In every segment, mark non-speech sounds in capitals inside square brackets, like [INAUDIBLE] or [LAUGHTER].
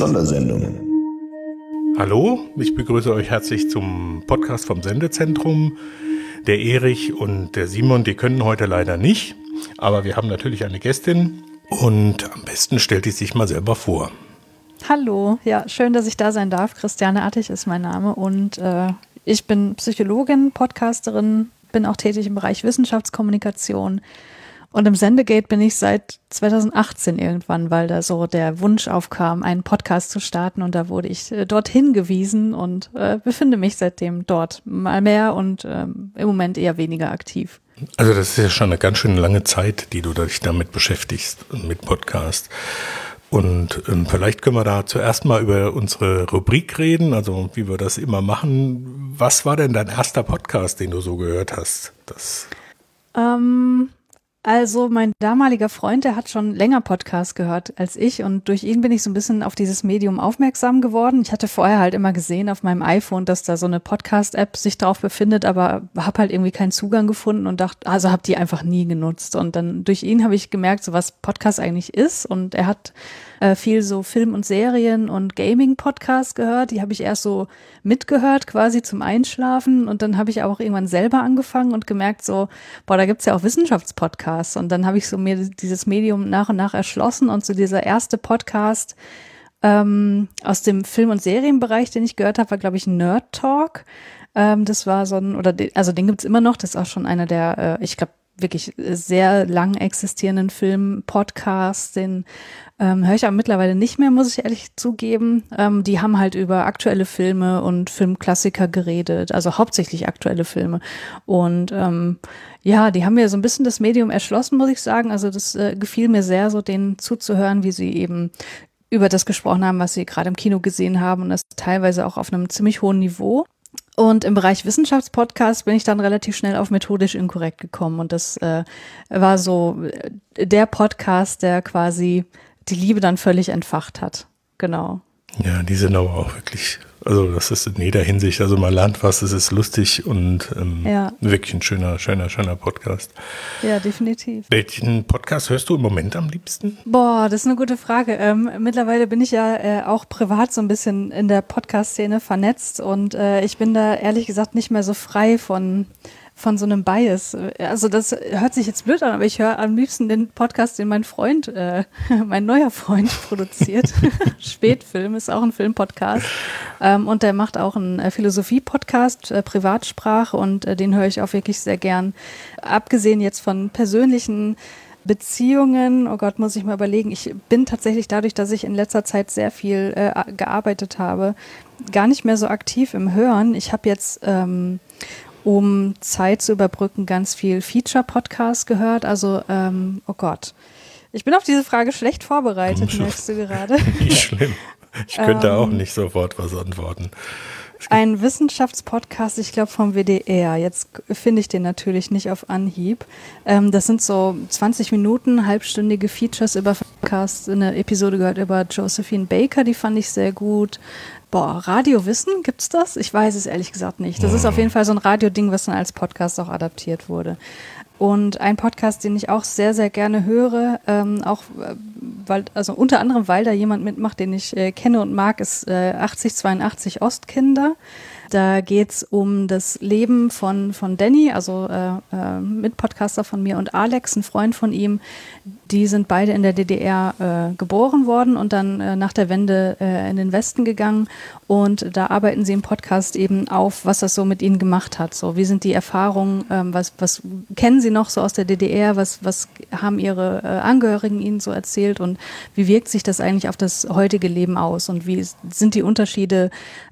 Sondersendung. Hallo, ich begrüße euch herzlich zum Podcast vom Sendezentrum. Der Erich und der Simon, die können heute leider nicht, aber wir haben natürlich eine Gästin und am besten stellt die sich mal selber vor. Hallo, ja, schön, dass ich da sein darf. Christiane Artig ist mein Name und äh, ich bin Psychologin, Podcasterin, bin auch tätig im Bereich Wissenschaftskommunikation und im Sendegate bin ich seit 2018 irgendwann, weil da so der Wunsch aufkam, einen Podcast zu starten und da wurde ich äh, dorthin gewiesen und äh, befinde mich seitdem dort mal mehr und ähm, im Moment eher weniger aktiv. Also das ist ja schon eine ganz schön lange Zeit, die du dich damit beschäftigst mit Podcast. Und ähm, vielleicht können wir da zuerst mal über unsere Rubrik reden, also wie wir das immer machen. Was war denn dein erster Podcast, den du so gehört hast? Das ähm, also mein damaliger Freund, der hat schon länger Podcast gehört als ich und durch ihn bin ich so ein bisschen auf dieses Medium aufmerksam geworden. Ich hatte vorher halt immer gesehen auf meinem iPhone, dass da so eine Podcast-App sich drauf befindet, aber habe halt irgendwie keinen Zugang gefunden und dachte, also habe die einfach nie genutzt. Und dann durch ihn habe ich gemerkt, so was Podcast eigentlich ist und er hat äh, viel so Film- und Serien- und Gaming-Podcasts gehört. Die habe ich erst so mitgehört, quasi zum Einschlafen. Und dann habe ich auch irgendwann selber angefangen und gemerkt, so, boah, da gibt's ja auch Wissenschaftspodcasts. Und dann habe ich so mir dieses Medium nach und nach erschlossen. Und so dieser erste Podcast ähm, aus dem Film- und Serienbereich, den ich gehört habe, war, glaube ich, Nerd Talk. Ähm, das war so ein, oder de, also den gibt's immer noch, das ist auch schon einer der, äh, ich glaube, wirklich sehr lang existierenden Film-Podcasts, den ähm, höre ich aber mittlerweile nicht mehr, muss ich ehrlich zugeben. Ähm, die haben halt über aktuelle Filme und Filmklassiker geredet, also hauptsächlich aktuelle Filme. Und ähm, ja, die haben mir so ein bisschen das Medium erschlossen, muss ich sagen. Also das äh, gefiel mir sehr, so denen zuzuhören, wie sie eben über das gesprochen haben, was sie gerade im Kino gesehen haben und das teilweise auch auf einem ziemlich hohen Niveau. Und im Bereich Wissenschaftspodcast bin ich dann relativ schnell auf methodisch inkorrekt gekommen. Und das äh, war so äh, der Podcast, der quasi die Liebe dann völlig entfacht hat. Genau. Ja, die sind aber auch wirklich, also das ist in jeder Hinsicht, also man lernt was, es ist lustig und ähm, ja. wirklich ein schöner, schöner, schöner Podcast. Ja, definitiv. Welchen Podcast hörst du im Moment am liebsten? Boah, das ist eine gute Frage. Ähm, mittlerweile bin ich ja äh, auch privat so ein bisschen in der Podcast-Szene vernetzt und äh, ich bin da ehrlich gesagt nicht mehr so frei von von so einem Bias. Also das hört sich jetzt blöd an, aber ich höre am liebsten den Podcast, den mein Freund, äh, [LAUGHS] mein neuer Freund produziert. [LAUGHS] Spätfilm ist auch ein Filmpodcast. Ähm, und der macht auch einen äh, Philosophie-Podcast, äh, Privatsprache und äh, den höre ich auch wirklich sehr gern. Abgesehen jetzt von persönlichen Beziehungen, oh Gott, muss ich mal überlegen. Ich bin tatsächlich dadurch, dass ich in letzter Zeit sehr viel äh, gearbeitet habe, gar nicht mehr so aktiv im Hören. Ich habe jetzt ähm, um Zeit zu überbrücken, ganz viel Feature-Podcast gehört. Also, ähm, oh Gott. Ich bin auf diese Frage schlecht vorbereitet, merkst du gerade. [LAUGHS] Nicht schlimm. Ich könnte ähm, auch nicht sofort was antworten. Ein Wissenschaftspodcast, ich glaube vom WDR. Jetzt finde ich den natürlich nicht auf Anhieb. Ähm, das sind so 20 Minuten, halbstündige Features über Podcasts. Eine Episode gehört über Josephine Baker, die fand ich sehr gut. Boah, Radiowissen, gibt's das? Ich weiß es ehrlich gesagt nicht. Das ist auf jeden Fall so ein Radioding, was dann als Podcast auch adaptiert wurde. Und ein Podcast, den ich auch sehr, sehr gerne höre, ähm, auch äh, weil, also unter anderem, weil da jemand mitmacht, den ich äh, kenne und mag, ist äh, 8082 Ostkinder. Da geht's um das Leben von, von Danny, also äh, äh, Mitpodcaster von mir und Alex, ein Freund von ihm. Die sind beide in der DDR äh, geboren worden und dann äh, nach der Wende äh, in den Westen gegangen. Und da arbeiten sie im Podcast eben auf, was das so mit ihnen gemacht hat. So, wie sind die Erfahrungen, ähm, was, was kennen sie noch so aus der DDR, was, was haben ihre äh, Angehörigen ihnen so erzählt und wie wirkt sich das eigentlich auf das heutige Leben aus und wie sind die Unterschiede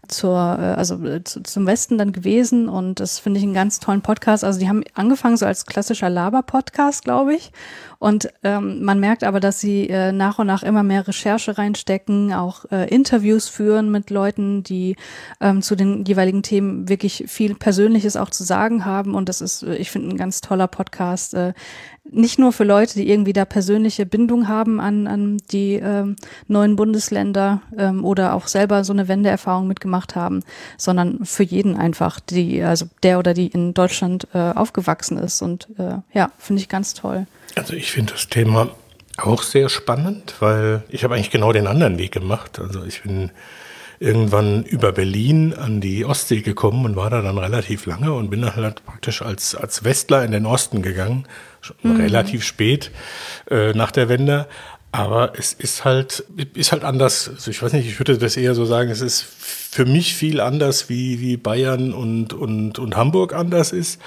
zur, äh, also äh, zu, zum Westen dann gewesen und das finde ich einen ganz tollen Podcast. Also die haben angefangen so als klassischer Laber-Podcast, glaube ich. Und ähm, man merkt aber, dass sie äh, nach und nach immer mehr Recherche reinstecken, auch äh, Interviews führen mit Leuten, die ähm, zu den jeweiligen Themen wirklich viel Persönliches auch zu sagen haben. Und das ist, äh, ich finde, ein ganz toller Podcast. Äh, nicht nur für Leute, die irgendwie da persönliche Bindung haben an, an die ähm, neuen Bundesländer ähm, oder auch selber so eine Wendeerfahrung mitgemacht haben, sondern für jeden einfach, die, also der oder die in Deutschland äh, aufgewachsen ist. Und äh, ja, finde ich ganz toll. Also ich finde das Thema auch sehr spannend, weil ich habe eigentlich genau den anderen Weg gemacht. Also ich bin irgendwann über Berlin an die Ostsee gekommen und war da dann relativ lange und bin dann halt praktisch als, als Westler in den Osten gegangen, mhm. relativ spät äh, nach der Wende. Aber es ist halt, ist halt anders. Also ich weiß nicht, ich würde das eher so sagen, es ist für mich viel anders, wie, wie Bayern und, und, und Hamburg anders ist.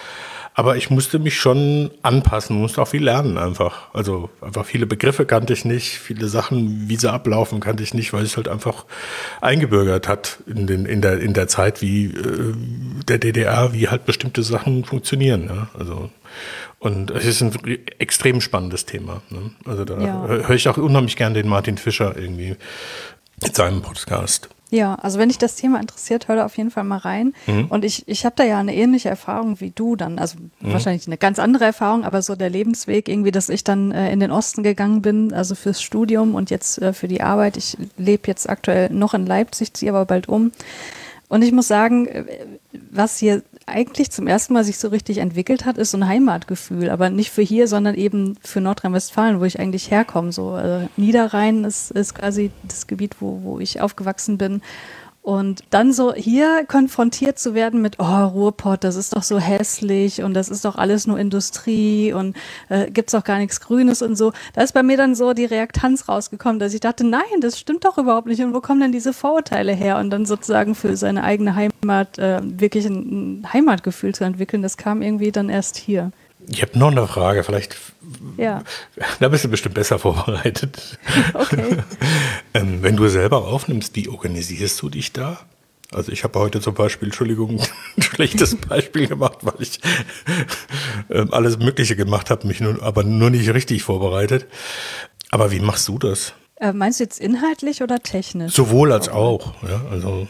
Aber ich musste mich schon anpassen, musste auch viel lernen einfach. Also einfach viele Begriffe kannte ich nicht, viele Sachen, wie sie ablaufen, kannte ich nicht, weil es halt einfach eingebürgert hat in, den, in, der, in der Zeit wie äh, der DDR, wie halt bestimmte Sachen funktionieren. Ja? Also und es ist ein extrem spannendes Thema. Ne? Also da ja. höre ich auch unheimlich gern den Martin Fischer irgendwie mit seinem Podcast. Ja, also wenn dich das Thema interessiert, hör da auf jeden Fall mal rein. Mhm. Und ich, ich habe da ja eine ähnliche Erfahrung wie du dann. Also mhm. wahrscheinlich eine ganz andere Erfahrung, aber so der Lebensweg irgendwie, dass ich dann äh, in den Osten gegangen bin, also fürs Studium und jetzt äh, für die Arbeit. Ich lebe jetzt aktuell noch in Leipzig, ziehe aber bald um. Und ich muss sagen, äh, was hier eigentlich zum ersten Mal sich so richtig entwickelt hat, ist so ein Heimatgefühl, aber nicht für hier, sondern eben für Nordrhein-Westfalen, wo ich eigentlich herkomme. So äh, Niederrhein ist, ist quasi das Gebiet, wo, wo ich aufgewachsen bin. Und dann so hier konfrontiert zu werden mit, oh, Ruhrpott, das ist doch so hässlich und das ist doch alles nur Industrie und äh, gibt's doch gar nichts Grünes und so. Da ist bei mir dann so die Reaktanz rausgekommen, dass ich dachte, nein, das stimmt doch überhaupt nicht. Und wo kommen denn diese Vorurteile her? Und dann sozusagen für seine eigene Heimat äh, wirklich ein, ein Heimatgefühl zu entwickeln, das kam irgendwie dann erst hier. Ich habe noch eine Frage, vielleicht ja. da bist du bestimmt besser vorbereitet. [LAUGHS] Okay. [LAUGHS] ähm, wenn du selber aufnimmst, wie organisierst du dich da? Also ich habe heute zum Beispiel, Entschuldigung, [LAUGHS] ein schlechtes Beispiel gemacht, weil ich äh, alles Mögliche gemacht habe, mich nur, aber nur nicht richtig vorbereitet. Aber wie machst du das? Äh, meinst du jetzt inhaltlich oder technisch? Sowohl als auch. Ja, also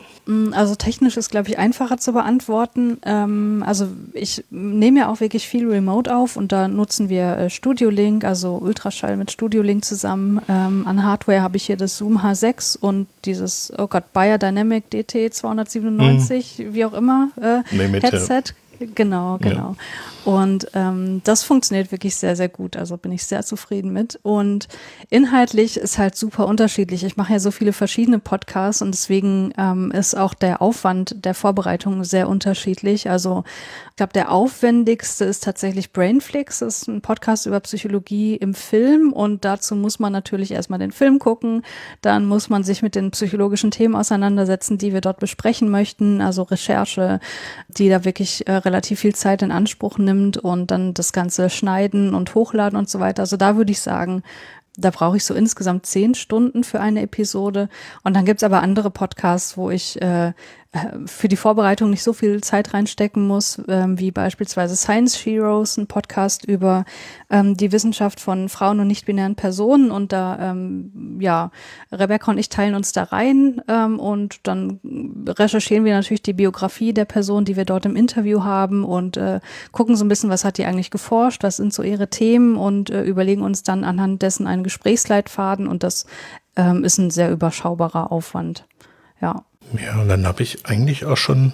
also technisch ist, glaube ich, einfacher zu beantworten. Ähm, also ich nehme ja auch wirklich viel Remote auf und da nutzen wir äh, Studio Link, also Ultraschall mit Studio Link zusammen. Ähm, an Hardware habe ich hier das Zoom H6 und dieses, oh Gott, Biodynamic DT 297, mhm. wie auch immer, äh, Headset. Genau, genau. Ja. Und ähm, das funktioniert wirklich sehr, sehr gut. Also bin ich sehr zufrieden mit. Und inhaltlich ist halt super unterschiedlich. Ich mache ja so viele verschiedene Podcasts und deswegen ähm, ist auch der Aufwand der Vorbereitung sehr unterschiedlich. Also ich glaube, der aufwendigste ist tatsächlich Brainflix. Das ist ein Podcast über Psychologie im Film und dazu muss man natürlich erstmal den Film gucken. Dann muss man sich mit den psychologischen Themen auseinandersetzen, die wir dort besprechen möchten. Also Recherche, die da wirklich äh, relativ viel Zeit in Anspruch nimmt und dann das Ganze schneiden und hochladen und so weiter. Also da würde ich sagen, da brauche ich so insgesamt zehn Stunden für eine Episode. Und dann gibt's aber andere Podcasts, wo ich äh, für die Vorbereitung nicht so viel Zeit reinstecken muss, ähm, wie beispielsweise Science Heroes, ein Podcast über ähm, die Wissenschaft von Frauen und nicht-binären Personen. Und da, ähm, ja, Rebecca und ich teilen uns da rein ähm, und dann recherchieren wir natürlich die Biografie der Person, die wir dort im Interview haben und äh, gucken so ein bisschen, was hat die eigentlich geforscht, was sind so ihre Themen und äh, überlegen uns dann anhand dessen einen Gesprächsleitfaden und das ähm, ist ein sehr überschaubarer Aufwand. Ja. Ja, und dann habe ich eigentlich auch schon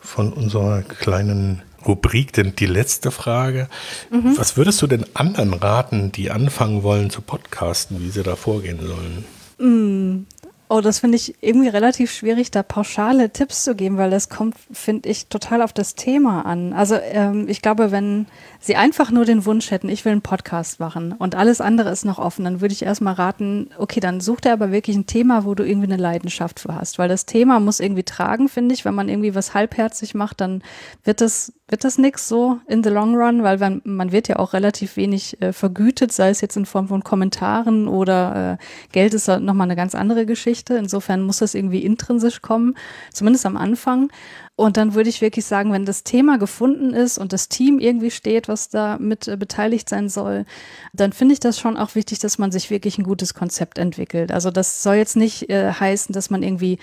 von unserer kleinen Rubrik denn die letzte Frage. Mhm. Was würdest du denn anderen raten, die anfangen wollen zu podcasten, wie sie da vorgehen sollen? Mm, Oh, das finde ich irgendwie relativ schwierig, da pauschale Tipps zu geben, weil das kommt, finde ich, total auf das Thema an. Also ähm, ich glaube, wenn Sie einfach nur den Wunsch hätten, ich will einen Podcast machen und alles andere ist noch offen, dann würde ich erstmal raten, okay, dann such dir aber wirklich ein Thema, wo du irgendwie eine Leidenschaft für hast, weil das Thema muss irgendwie tragen, finde ich. Wenn man irgendwie was halbherzig macht, dann wird das wird das nix so in the long run, weil man, man wird ja auch relativ wenig äh, vergütet, sei es jetzt in Form von Kommentaren oder äh, Geld ist nochmal eine ganz andere Geschichte. Insofern muss das irgendwie intrinsisch kommen, zumindest am Anfang. Und dann würde ich wirklich sagen, wenn das Thema gefunden ist und das Team irgendwie steht, was da mit äh, beteiligt sein soll, dann finde ich das schon auch wichtig, dass man sich wirklich ein gutes Konzept entwickelt. Also das soll jetzt nicht äh, heißen, dass man irgendwie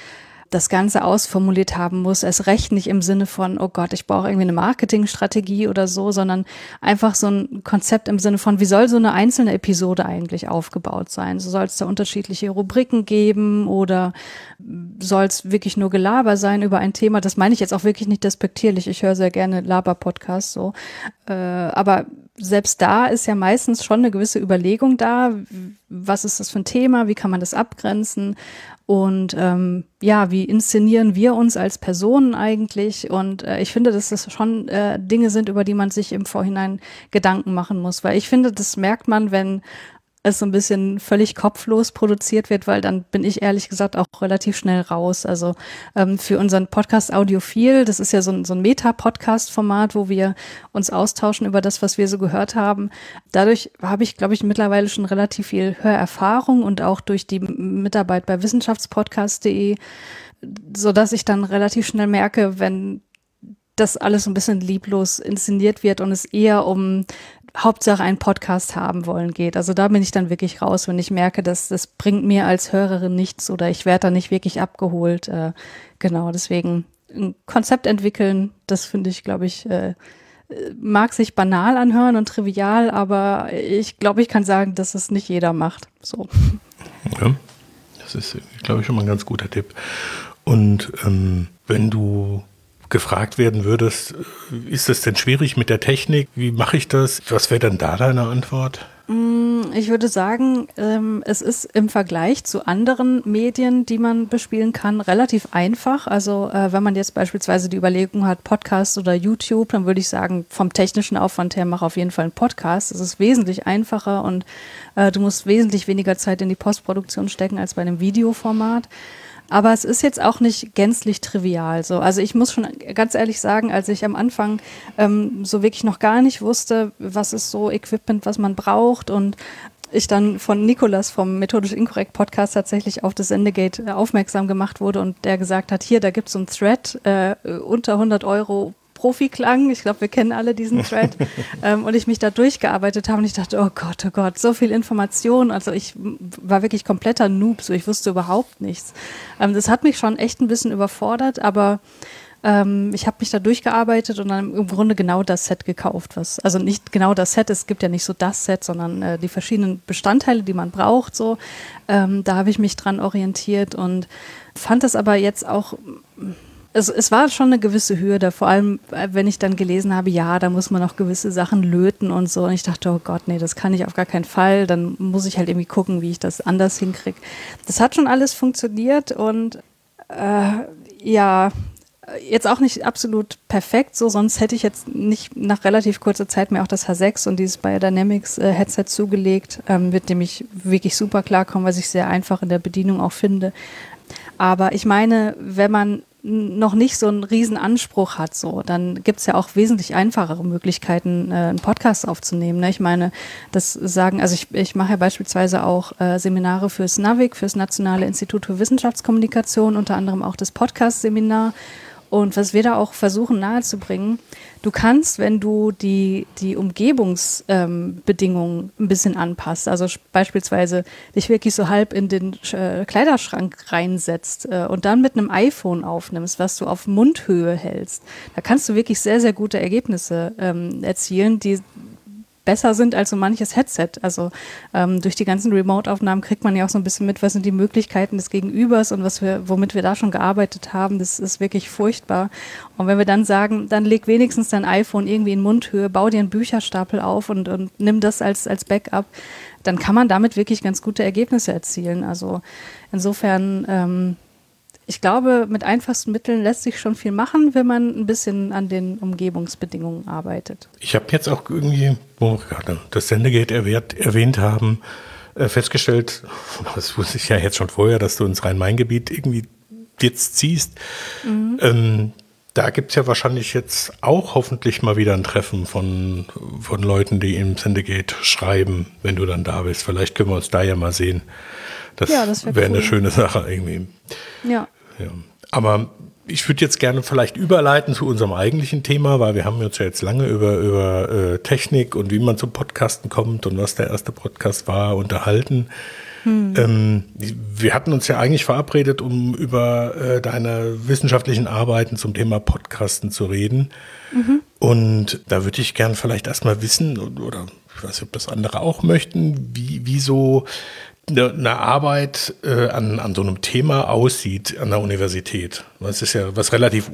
das Ganze ausformuliert haben muss. Es recht nicht im Sinne von, oh Gott, ich brauche irgendwie eine Marketingstrategie oder so, sondern einfach so ein Konzept im Sinne von, wie soll so eine einzelne Episode eigentlich aufgebaut sein? So soll es da unterschiedliche Rubriken geben oder soll es wirklich nur Gelaber sein über ein Thema? Das meine ich jetzt auch wirklich nicht despektierlich. Ich höre sehr gerne Laber-Podcasts so. Äh, aber selbst da ist ja meistens schon eine gewisse Überlegung da, was ist das für ein Thema, wie kann man das abgrenzen und ähm, ja, wie inszenieren wir uns als Personen eigentlich? Und äh, ich finde, dass das schon äh, Dinge sind, über die man sich im Vorhinein Gedanken machen muss, weil ich finde, das merkt man, wenn es so ein bisschen völlig kopflos produziert wird, weil dann bin ich ehrlich gesagt auch relativ schnell raus. Also ähm, für unseren Podcast Audiophil, das ist ja so ein, so ein Meta-Podcast-Format, wo wir uns austauschen über das, was wir so gehört haben. Dadurch habe ich, glaube ich, mittlerweile schon relativ viel Hörerfahrung und auch durch die Mitarbeit bei wissenschaftspodcast.de, so dass ich dann relativ schnell merke, wenn das alles ein bisschen lieblos inszeniert wird und es eher um Hauptsache einen Podcast haben wollen geht. Also da bin ich dann wirklich raus, wenn ich merke, dass das bringt mir als Hörerin nichts oder ich werde da nicht wirklich abgeholt. Äh, genau, deswegen ein Konzept entwickeln, das finde ich, glaube ich, äh, mag sich banal anhören und trivial, aber ich glaube, ich kann sagen, dass es nicht jeder macht. So. Ja, das ist, glaube ich, schon mal ein ganz guter Tipp. Und ähm, wenn du gefragt werden würdest, ist es denn schwierig mit der Technik? Wie mache ich das? Was wäre dann da deine Antwort? Mm, ich würde sagen, ähm, es ist im Vergleich zu anderen Medien, die man bespielen kann, relativ einfach. Also äh, wenn man jetzt beispielsweise die Überlegung hat, Podcast oder YouTube, dann würde ich sagen, vom technischen Aufwand her mache auf jeden Fall einen Podcast. Es ist wesentlich einfacher und äh, du musst wesentlich weniger Zeit in die Postproduktion stecken als bei einem Videoformat. Aber es ist jetzt auch nicht gänzlich trivial so. Also ich muss schon ganz ehrlich sagen, als ich am Anfang ähm, so wirklich noch gar nicht wusste, was ist so Equipment, was man braucht und ich dann von Nikolas vom Methodisch Inkorrekt Podcast tatsächlich auf das Sendegate aufmerksam gemacht wurde und der gesagt hat, hier, da gibt's so ein Thread äh, unter 100 Euro Profiklang. Ich glaube, wir kennen alle diesen [LAUGHS] Thread. ähm, und ich mich da durchgearbeitet habe und ich dachte, oh Gott, oh Gott, so viel Information. Also ich war wirklich kompletter Noob, so ich wusste überhaupt nichts. Ähm, das hat mich schon echt ein bisschen überfordert, aber ähm, ich habe mich da durchgearbeitet und dann im Grunde genau das Set gekauft. Was, also nicht genau das Set, es gibt ja nicht so das Set, sondern äh, die verschiedenen Bestandteile, die man braucht. So, ähm, da habe ich mich dran orientiert und fand das aber jetzt auch es, es war schon eine gewisse Hürde, vor allem äh, wenn ich dann gelesen habe, ja, da muss man noch gewisse Sachen löten und so. Und ich dachte, oh Gott, nee, das kann ich auf gar keinen Fall. Dann muss ich halt irgendwie gucken, wie ich das anders hinkriege. Das hat schon alles funktioniert und äh, ja, jetzt auch nicht absolut perfekt, so sonst hätte ich jetzt nicht nach relativ kurzer Zeit mir auch das H6 und dieses Biodynamics äh, Headset zugelegt, ähm, mit dem ich wirklich super klarkomme, was ich sehr einfach in der Bedienung auch finde. Aber ich meine, wenn man noch nicht so einen riesen Anspruch hat, so, dann gibt's ja auch wesentlich einfachere Möglichkeiten, äh, einen Podcast aufzunehmen. Ne? Ich meine, das sagen, also ich, ich mache ja beispielsweise auch äh, Seminare fürs NAVIC, fürs Nationale Institut für Wissenschaftskommunikation, unter anderem auch das Podcast-Seminar. Und was wir da auch versuchen nahezubringen, du kannst, wenn du die, die Umgebungsbedingungen ähm, ein bisschen anpasst, also beispielsweise dich wirklich so halb in den äh, Kleiderschrank reinsetzt äh, und dann mit einem iPhone aufnimmst, was du auf Mundhöhe hältst, da kannst du wirklich sehr, sehr gute Ergebnisse ähm, erzielen, die besser sind als so manches Headset. Also ähm, durch die ganzen Remote-Aufnahmen kriegt man ja auch so ein bisschen mit, was sind die Möglichkeiten des Gegenübers und was wir, womit wir da schon gearbeitet haben. Das ist wirklich furchtbar. Und wenn wir dann sagen, dann leg wenigstens dein iPhone irgendwie in Mundhöhe, bau dir einen Bücherstapel auf und, und nimm das als, als Backup, dann kann man damit wirklich ganz gute Ergebnisse erzielen. Also insofern ähm, ich glaube, mit einfachsten Mitteln lässt sich schon viel machen, wenn man ein bisschen an den Umgebungsbedingungen arbeitet. Ich habe jetzt auch irgendwie, wo wir gerade das Sendegate erwähnt, erwähnt haben, äh, festgestellt, [LAUGHS] das wusste ich ja jetzt schon vorher, dass du ins Rhein-Main-Gebiet irgendwie jetzt ziehst. Mhm. Ähm, da gibt's ja wahrscheinlich jetzt auch hoffentlich mal wieder ein Treffen von, von Leuten, die im Sendegate schreiben, wenn du dann da bist. Vielleicht können wir uns da ja mal sehen. Das, ja, das wäre wär cool. eine schöne Sache irgendwie. Ja. Ja. Aber ich würde jetzt gerne vielleicht überleiten zu unserem eigentlichen Thema, weil wir haben uns ja jetzt lange über, über äh, Technik und wie man zum Podcasten kommt und was der erste Podcast war, unterhalten. Hm. Ähm, wir hatten uns ja eigentlich verabredet, um über äh, deine wissenschaftlichen Arbeiten zum Thema Podcasten zu reden. Mhm. Und da würde ich gern vielleicht erstmal wissen, oder ich weiß nicht, ob das andere auch möchten, wie, wie so eine, Arbeit äh, an, an so einem Thema aussieht an der Universität. Das ist ja was relativ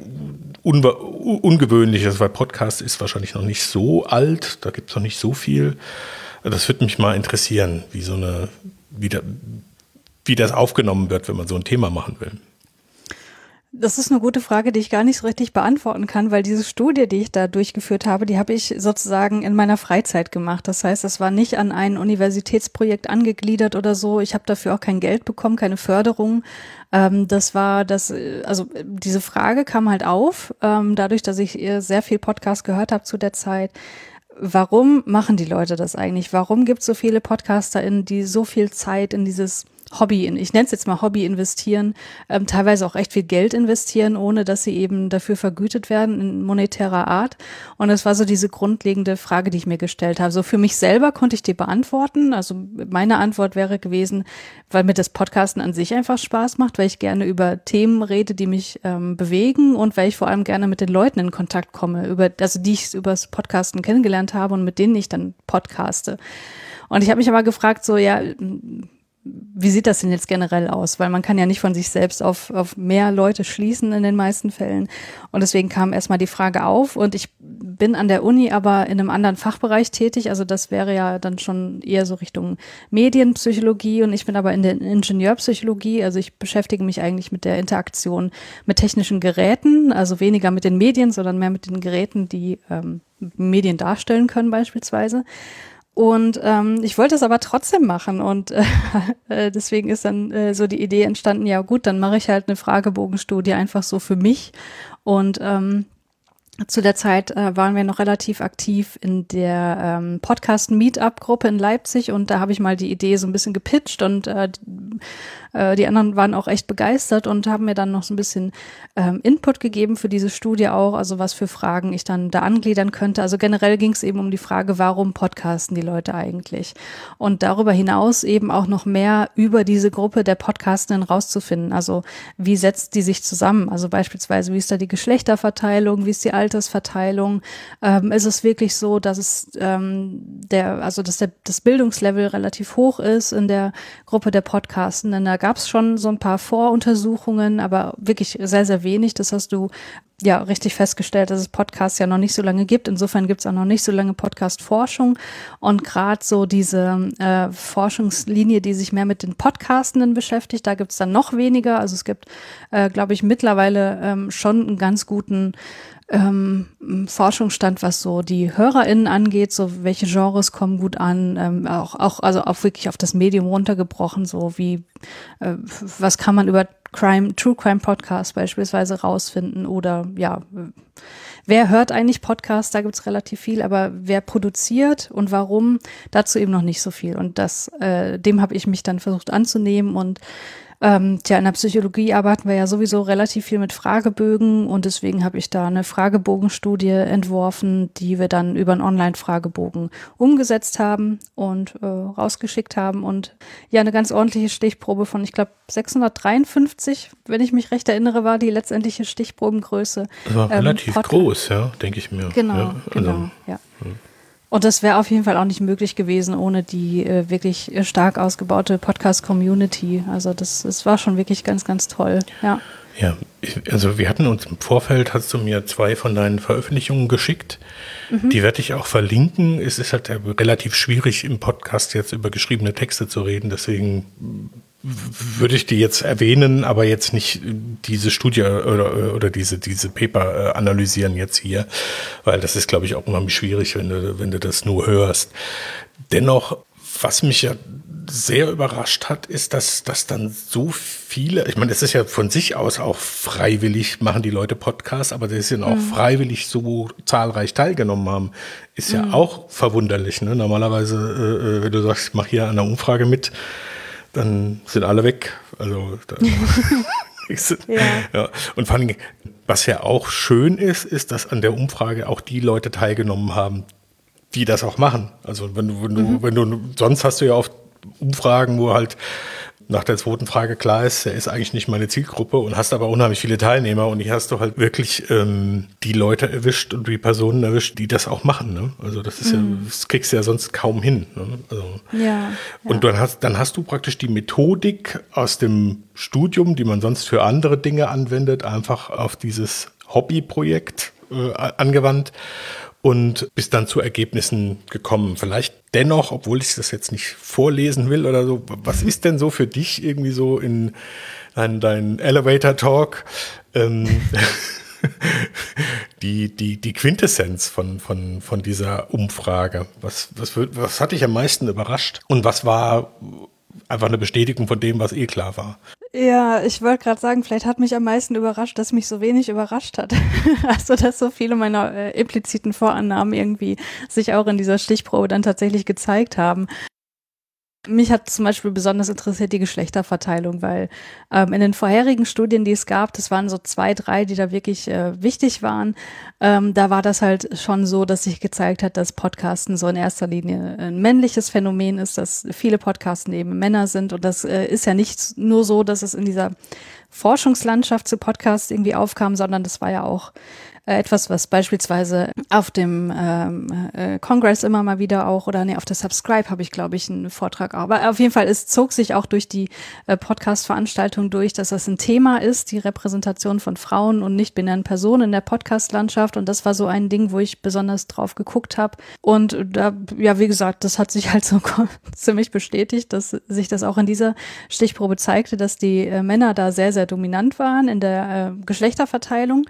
un ungewöhnliches, weil Podcast ist wahrscheinlich noch nicht so alt, da gibt es noch nicht so viel. Das würde mich mal interessieren, wie so eine, wie, da, wie das aufgenommen wird, wenn man so ein Thema machen will. Das ist eine gute Frage, die ich gar nicht so richtig beantworten kann, weil diese Studie, die ich da durchgeführt habe, die habe ich sozusagen in meiner Freizeit gemacht. Das heißt, das war nicht an ein Universitätsprojekt angegliedert oder so. Ich habe dafür auch kein Geld bekommen, keine Förderung. Ähm, das war das, also diese Frage kam halt auf, ähm, dadurch, dass ich sehr viel Podcast gehört habe zu der Zeit. Warum machen die Leute das eigentlich? Warum gibt es so viele PodcasterInnen, die so viel Zeit in dieses Hobby, ich nenne es jetzt mal Hobby investieren, ähm, teilweise auch recht viel Geld investieren, ohne dass sie eben dafür vergütet werden in monetärer Art. Und das war so diese grundlegende Frage, die ich mir gestellt habe. So für mich selber konnte ich die beantworten. Also meine Antwort wäre gewesen, weil mir das Podcasten an sich einfach Spaß macht, weil ich gerne über Themen rede, die mich ähm, bewegen und weil ich vor allem gerne mit den Leuten in Kontakt komme, über, also die ich übers Podcasten kennengelernt habe und mit denen ich dann podcaste. Und ich habe mich aber gefragt, so ja, wie sieht das denn jetzt generell aus? Weil man kann ja nicht von sich selbst auf, auf mehr Leute schließen in den meisten Fällen. Und deswegen kam erstmal die Frage auf. Und ich bin an der Uni aber in einem anderen Fachbereich tätig. Also das wäre ja dann schon eher so Richtung Medienpsychologie. Und ich bin aber in der Ingenieurpsychologie. Also ich beschäftige mich eigentlich mit der Interaktion mit technischen Geräten. Also weniger mit den Medien, sondern mehr mit den Geräten, die ähm, Medien darstellen können beispielsweise. Und ähm, ich wollte es aber trotzdem machen und äh, [LAUGHS] äh, deswegen ist dann äh, so die Idee entstanden, ja gut, dann mache ich halt eine Fragebogenstudie einfach so für mich. Und ähm, zu der Zeit äh, waren wir noch relativ aktiv in der ähm, Podcast-Meetup-Gruppe in Leipzig und da habe ich mal die Idee so ein bisschen gepitcht und äh, äh, die anderen waren auch echt begeistert und haben mir dann noch so ein bisschen ähm, Input gegeben für diese Studie auch, also was für Fragen ich dann da angliedern könnte. Also generell ging es eben um die Frage, warum podcasten die Leute eigentlich? Und darüber hinaus eben auch noch mehr über diese Gruppe der Podcastenden rauszufinden. Also wie setzt die sich zusammen? Also beispielsweise, wie ist da die Geschlechterverteilung, wie ist die Altersverteilung? Ähm, ist es wirklich so, dass es ähm, der, also dass der, das Bildungslevel relativ hoch ist in der Gruppe der Podcastenden? Da gab es schon so ein paar Voruntersuchungen, aber wirklich sehr, sehr wenig. Das hast du ja richtig festgestellt, dass es Podcasts ja noch nicht so lange gibt. Insofern gibt es auch noch nicht so lange Podcast-Forschung. Und gerade so diese äh, Forschungslinie, die sich mehr mit den Podcastenden beschäftigt, da gibt es dann noch weniger. Also es gibt, äh, glaube ich, mittlerweile ähm, schon einen ganz guten ähm, Forschungsstand, was so die HörerInnen angeht, so welche Genres kommen gut an, ähm, auch, auch, also auch wirklich auf das Medium runtergebrochen, so wie, äh, was kann man über Crime, True Crime Podcasts beispielsweise rausfinden oder ja, wer hört eigentlich Podcasts, da gibt's relativ viel, aber wer produziert und warum, dazu eben noch nicht so viel. Und das, äh, dem habe ich mich dann versucht anzunehmen und ähm, tja, in der Psychologie arbeiten wir ja sowieso relativ viel mit Fragebögen und deswegen habe ich da eine Fragebogenstudie entworfen, die wir dann über einen Online-Fragebogen umgesetzt haben und äh, rausgeschickt haben und ja, eine ganz ordentliche Stichprobe von, ich glaube, 653, wenn ich mich recht erinnere, war die letztendliche Stichprobengröße. Das war ähm, relativ groß, ja, denke ich mir. Genau, ja, also, genau, ja. Hm. Und das wäre auf jeden Fall auch nicht möglich gewesen ohne die äh, wirklich äh, stark ausgebaute Podcast-Community. Also das, das war schon wirklich ganz, ganz toll. Ja. Ja, also wir hatten uns im Vorfeld, hast du mir zwei von deinen Veröffentlichungen geschickt. Mhm. Die werde ich auch verlinken. Es ist halt relativ schwierig im Podcast jetzt über geschriebene Texte zu reden. Deswegen würde ich die jetzt erwähnen, aber jetzt nicht diese Studie oder, oder diese, diese Paper äh, analysieren jetzt hier, weil das ist, glaube ich, auch unheimlich schwierig, wenn du, wenn du das nur hörst. Dennoch, was mich ja sehr überrascht hat, ist, dass, dass dann so viele, ich meine, das ist ja von sich aus auch freiwillig, machen die Leute Podcasts, aber das sind auch mhm. freiwillig so zahlreich teilgenommen haben, ist ja mhm. auch verwunderlich. Ne? Normalerweise, äh, äh wenn du sagst, ich mache hier an der Umfrage mit, dann sind alle weg. Also [LAUGHS] ja. ja. Und vor allem, was ja auch schön ist, ist, dass an der Umfrage auch die Leute teilgenommen haben, die das auch machen. Also wenn du, wenn du, mhm. wenn du, sonst hast du ja oft Umfragen, wo halt nach der zweiten Frage klar ist, er ist eigentlich nicht meine Zielgruppe und hast aber unheimlich viele Teilnehmer und hier hast du halt wirklich ähm, die Leute erwischt und die Personen erwischt, die das auch machen. Ne? Also das ist mhm. ja, das kriegst du ja sonst kaum hin. Ne? Also, ja, Und dann hast, dann hast du praktisch die Methodik aus dem Studium, die man sonst für andere Dinge anwendet, einfach auf dieses Hobbyprojekt äh, angewandt und bist dann zu Ergebnissen gekommen. Vielleicht dennoch, obwohl ich das jetzt nicht vorlesen will oder so, was ist denn so für dich irgendwie so in dein, dein Elevator Talk ähm, [LAUGHS] die, die, die Quintessenz von, von, von dieser Umfrage? Was, was, was hat dich am meisten überrascht und was war einfach eine Bestätigung von dem, was eh klar war? Ja, ich wollte gerade sagen, vielleicht hat mich am meisten überrascht, dass mich so wenig überrascht hat. [LAUGHS] also, dass so viele meiner äh, impliziten Vorannahmen irgendwie sich auch in dieser Stichprobe dann tatsächlich gezeigt haben. Mich hat zum Beispiel besonders interessiert die Geschlechterverteilung, weil ähm, in den vorherigen Studien, die es gab, das waren so zwei, drei, die da wirklich äh, wichtig waren, ähm, da war das halt schon so, dass sich gezeigt hat, dass Podcasten so in erster Linie ein männliches Phänomen ist, dass viele Podcasten eben Männer sind. Und das äh, ist ja nicht nur so, dass es in dieser Forschungslandschaft zu Podcasts irgendwie aufkam, sondern das war ja auch äh, etwas, was beispielsweise auf dem ähm, äh, Congress immer mal wieder auch, oder nee, auf der Subscribe habe ich, glaube ich, einen Vortrag. Aber auf jeden Fall, es zog sich auch durch die äh, Podcast-Veranstaltung durch, dass das ein Thema ist, die Repräsentation von Frauen und nicht-binären Personen in der Podcast-Landschaft. Und das war so ein Ding, wo ich besonders drauf geguckt habe. Und da, ja, wie gesagt, das hat sich [LAUGHS] halt so ziemlich bestätigt, dass sich das auch in dieser Stichprobe zeigte, dass die äh, Männer da sehr, sehr dominant waren in der äh, Geschlechterverteilung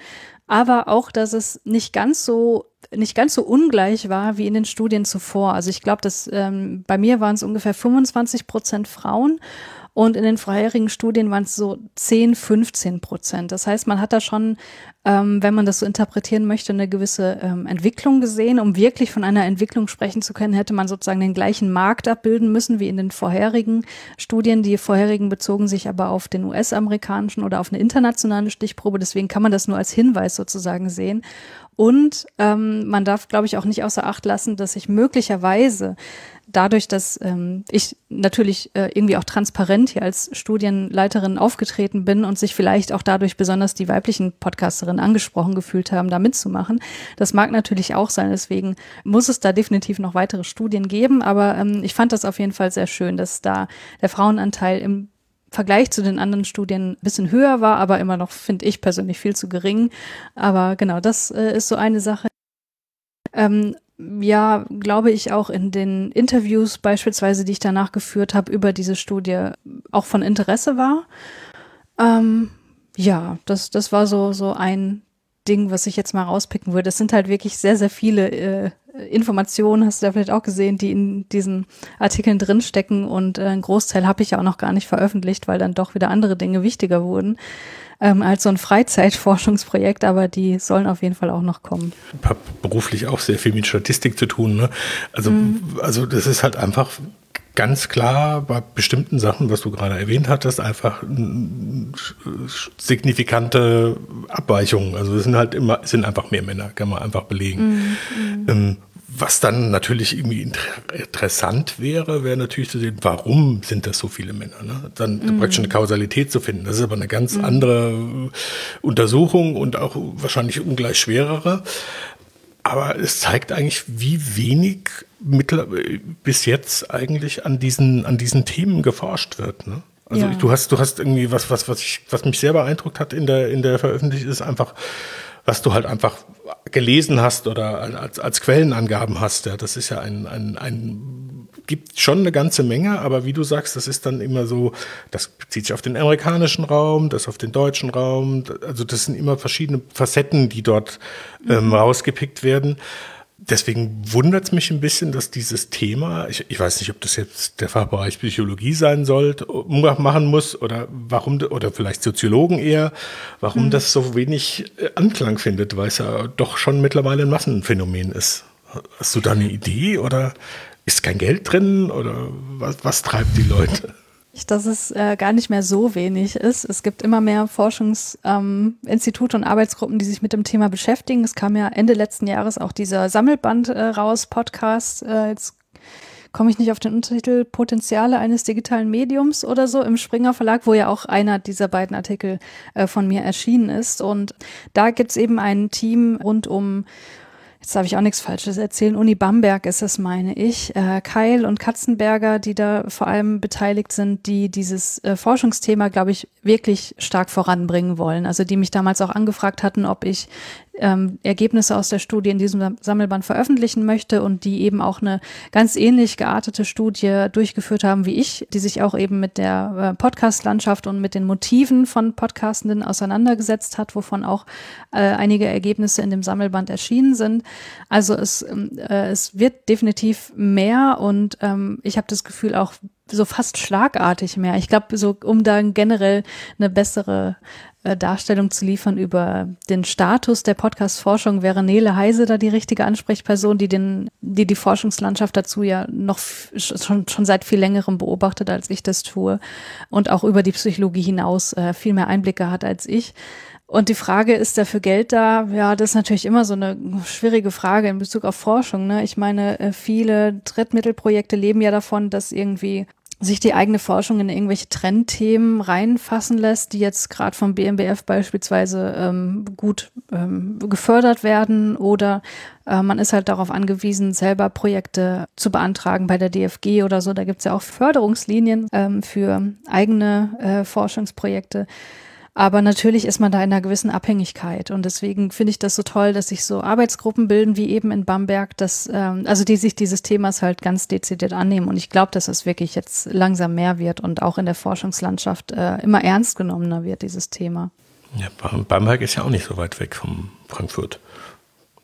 aber auch, dass es nicht ganz so nicht ganz so ungleich war wie in den Studien zuvor. Also ich glaube, dass ähm, bei mir waren es ungefähr 25 Prozent Frauen und in den vorherigen Studien waren es so 10, 15 Prozent. Das heißt, man hat da schon, ähm, wenn man das so interpretieren möchte, eine gewisse ähm, Entwicklung gesehen. Um wirklich von einer Entwicklung sprechen zu können, hätte man sozusagen den gleichen Markt abbilden müssen wie in den vorherigen Studien. Die vorherigen bezogen sich aber auf den US-amerikanischen oder auf eine internationale Stichprobe. Deswegen kann man das nur als Hinweis sozusagen sehen. Und ähm, man darf, glaube ich, auch nicht außer Acht lassen, dass sich möglicherweise dadurch, dass ähm, ich natürlich äh, irgendwie auch transparent hier als Studienleiterin aufgetreten bin und sich vielleicht auch dadurch besonders die weiblichen Podcasterinnen angesprochen gefühlt haben, da mitzumachen. Das mag natürlich auch sein. Deswegen muss es da definitiv noch weitere Studien geben. Aber ähm, ich fand das auf jeden Fall sehr schön, dass da der Frauenanteil im Vergleich zu den anderen Studien ein bisschen höher war, aber immer noch, finde ich persönlich, viel zu gering. Aber genau, das äh, ist so eine Sache. Ähm, ja, glaube ich, auch in den Interviews beispielsweise, die ich danach geführt habe, über diese Studie auch von Interesse war. Ähm, ja, das, das war so, so ein Ding, was ich jetzt mal rauspicken würde. Es sind halt wirklich sehr, sehr viele äh, Informationen, hast du ja vielleicht auch gesehen, die in diesen Artikeln drinstecken und äh, einen Großteil habe ich ja auch noch gar nicht veröffentlicht, weil dann doch wieder andere Dinge wichtiger wurden ähm, als so ein Freizeitforschungsprojekt, aber die sollen auf jeden Fall auch noch kommen. Ich habe beruflich auch sehr viel mit Statistik zu tun. Ne? Also, mhm. also das ist halt einfach ganz klar bei bestimmten Sachen, was du gerade erwähnt hattest, einfach signifikante Abweichungen. Also es sind halt immer, es sind einfach mehr Männer, kann man einfach belegen. Mhm. Ähm, was dann natürlich irgendwie interessant wäre, wäre natürlich zu sehen, warum sind das so viele Männer? Ne? Dann mhm. praktisch eine Kausalität zu finden. Das ist aber eine ganz mhm. andere Untersuchung und auch wahrscheinlich ungleich schwerere. Aber es zeigt eigentlich, wie wenig mittler bis jetzt eigentlich an diesen, an diesen Themen geforscht wird. Ne? Also ja. du hast, du hast irgendwie was, was, was ich, was mich sehr beeindruckt hat in der, in der Veröffentlichung, ist einfach, was du halt einfach gelesen hast oder als, als Quellenangaben hast. Ja, das ist ja ein, ein, ein, gibt schon eine ganze Menge, aber wie du sagst, das ist dann immer so, das bezieht sich auf den amerikanischen Raum, das auf den deutschen Raum. Also das sind immer verschiedene Facetten, die dort ähm, mhm. rausgepickt werden deswegen wundert es mich ein bisschen, dass dieses Thema, ich, ich weiß nicht, ob das jetzt der Fachbereich Psychologie sein sollte, machen muss oder warum, oder vielleicht Soziologen eher, warum mhm. das so wenig äh, Anklang findet, weil es ja doch schon mittlerweile ein Massenphänomen ist. Hast du da eine Idee oder ist kein Geld drin oder was, was treibt die Leute? Dass es äh, gar nicht mehr so wenig ist. Es gibt immer mehr Forschungsinstitute ähm, und Arbeitsgruppen, die sich mit dem Thema beschäftigen. Es kam ja Ende letzten Jahres auch dieser Sammelband äh, raus, Podcast. Äh, jetzt komme ich nicht auf den Untertitel Potenziale eines digitalen Mediums oder so im Springer Verlag, wo ja auch einer dieser beiden Artikel äh, von mir erschienen ist. Und da gibt's eben ein Team rund um jetzt darf ich auch nichts Falsches erzählen, Uni Bamberg ist es, meine ich, äh, Keil und Katzenberger, die da vor allem beteiligt sind, die dieses äh, Forschungsthema, glaube ich, wirklich stark voranbringen wollen. Also die mich damals auch angefragt hatten, ob ich ähm, Ergebnisse aus der Studie in diesem Sammelband veröffentlichen möchte und die eben auch eine ganz ähnlich geartete Studie durchgeführt haben wie ich, die sich auch eben mit der äh, Podcast-Landschaft und mit den Motiven von Podcastenden auseinandergesetzt hat, wovon auch äh, einige Ergebnisse in dem Sammelband erschienen sind. Also es, ähm, äh, es wird definitiv mehr und ähm, ich habe das Gefühl auch so fast schlagartig mehr. Ich glaube, so um dann generell eine bessere Darstellung zu liefern über den Status der Podcast-Forschung, wäre Nele Heise da die richtige Ansprechperson, die den, die die Forschungslandschaft dazu ja noch schon, schon seit viel längerem beobachtet, als ich das tue und auch über die Psychologie hinaus äh, viel mehr Einblicke hat als ich. Und die Frage, ist dafür Geld da? Ja, das ist natürlich immer so eine schwierige Frage in Bezug auf Forschung. Ne? Ich meine, äh, viele Drittmittelprojekte leben ja davon, dass irgendwie sich die eigene Forschung in irgendwelche Trendthemen reinfassen lässt, die jetzt gerade vom BMBF beispielsweise ähm, gut ähm, gefördert werden oder äh, man ist halt darauf angewiesen, selber Projekte zu beantragen bei der DFG oder so. Da gibt's ja auch Förderungslinien ähm, für eigene äh, Forschungsprojekte. Aber natürlich ist man da in einer gewissen Abhängigkeit. Und deswegen finde ich das so toll, dass sich so Arbeitsgruppen bilden, wie eben in Bamberg, dass, ähm, also die sich dieses Themas halt ganz dezidiert annehmen. Und ich glaube, dass es wirklich jetzt langsam mehr wird und auch in der Forschungslandschaft äh, immer ernst genommener wird, dieses Thema. Ja, Bamberg ist ja auch nicht so weit weg von Frankfurt.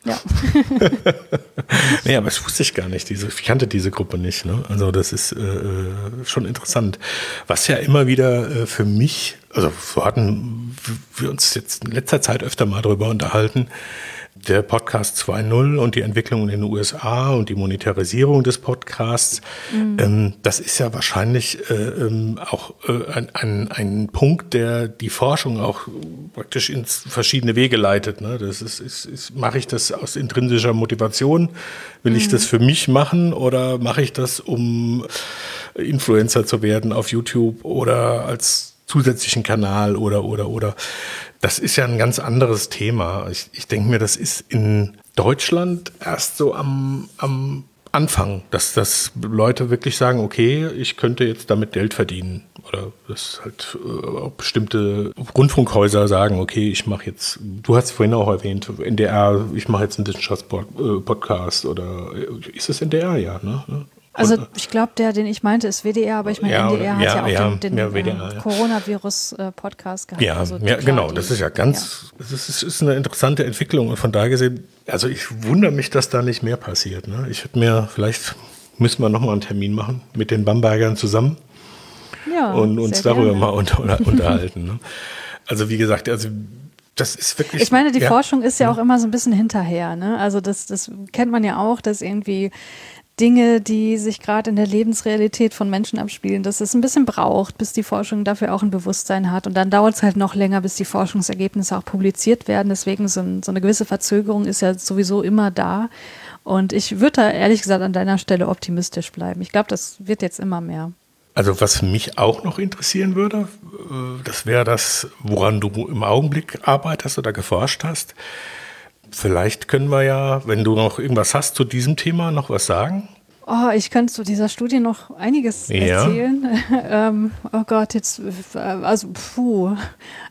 Ja. [LAUGHS] nee, aber das wusste ich gar nicht. Diese, ich kannte diese Gruppe nicht. Ne? Also das ist äh, äh schon interessant. Was ja immer wieder äh, für mich, also so hatten wir uns jetzt in letzter Zeit öfter mal darüber unterhalten, der Podcast 2.0 und die Entwicklung in den USA und die Monetarisierung des Podcasts, mhm. ähm, das ist ja wahrscheinlich äh, ähm, auch äh, ein, ein, ein Punkt, der die Forschung auch praktisch ins verschiedene Wege leitet. Ne? Das ist, ist, ist mache ich das aus intrinsischer Motivation? Will mhm. ich das für mich machen oder mache ich das, um Influencer zu werden auf YouTube oder als zusätzlichen Kanal oder oder oder das ist ja ein ganz anderes Thema. Ich, ich denke mir, das ist in Deutschland erst so am, am Anfang, dass, dass Leute wirklich sagen, okay, ich könnte jetzt damit Geld verdienen. Oder dass halt äh, bestimmte Rundfunkhäuser sagen, okay, ich mache jetzt, du hast vorhin auch erwähnt, NDR, ich mache jetzt einen Wissenschaftspodcast oder äh, ist es NDR, ja, ne? Also ich glaube, der, den ich meinte, ist WDR, aber ich meine, ja, NDR hat ja, ja auch den, den ja, WDR, äh, Coronavirus-Podcast gehabt. Ja, also ja genau, das ist ja ganz, das ist, ist, eine interessante Entwicklung und von daher gesehen, also ich wundere mich, dass da nicht mehr passiert. Ne? Ich hätte mir, vielleicht müssen wir nochmal einen Termin machen mit den Bambergern zusammen ja, und uns darüber gerne. mal unter, [LAUGHS] unterhalten. Ne? Also wie gesagt, also das ist wirklich. Ich meine, die ja. Forschung ist ja auch immer so ein bisschen hinterher. Ne? Also das, das kennt man ja auch, dass irgendwie Dinge, die sich gerade in der Lebensrealität von Menschen abspielen, dass es ein bisschen braucht, bis die Forschung dafür auch ein Bewusstsein hat. Und dann dauert es halt noch länger, bis die Forschungsergebnisse auch publiziert werden. Deswegen so, ein, so eine gewisse Verzögerung ist ja sowieso immer da. Und ich würde da ehrlich gesagt an deiner Stelle optimistisch bleiben. Ich glaube, das wird jetzt immer mehr. Also was mich auch noch interessieren würde, äh, das wäre das, woran du im Augenblick arbeitest oder geforscht hast. Vielleicht können wir ja, wenn du noch irgendwas hast zu diesem Thema, noch was sagen. Oh, ich könnte zu dieser Studie noch einiges ja. erzählen. [LAUGHS] ähm, oh Gott, jetzt, äh, also, puh.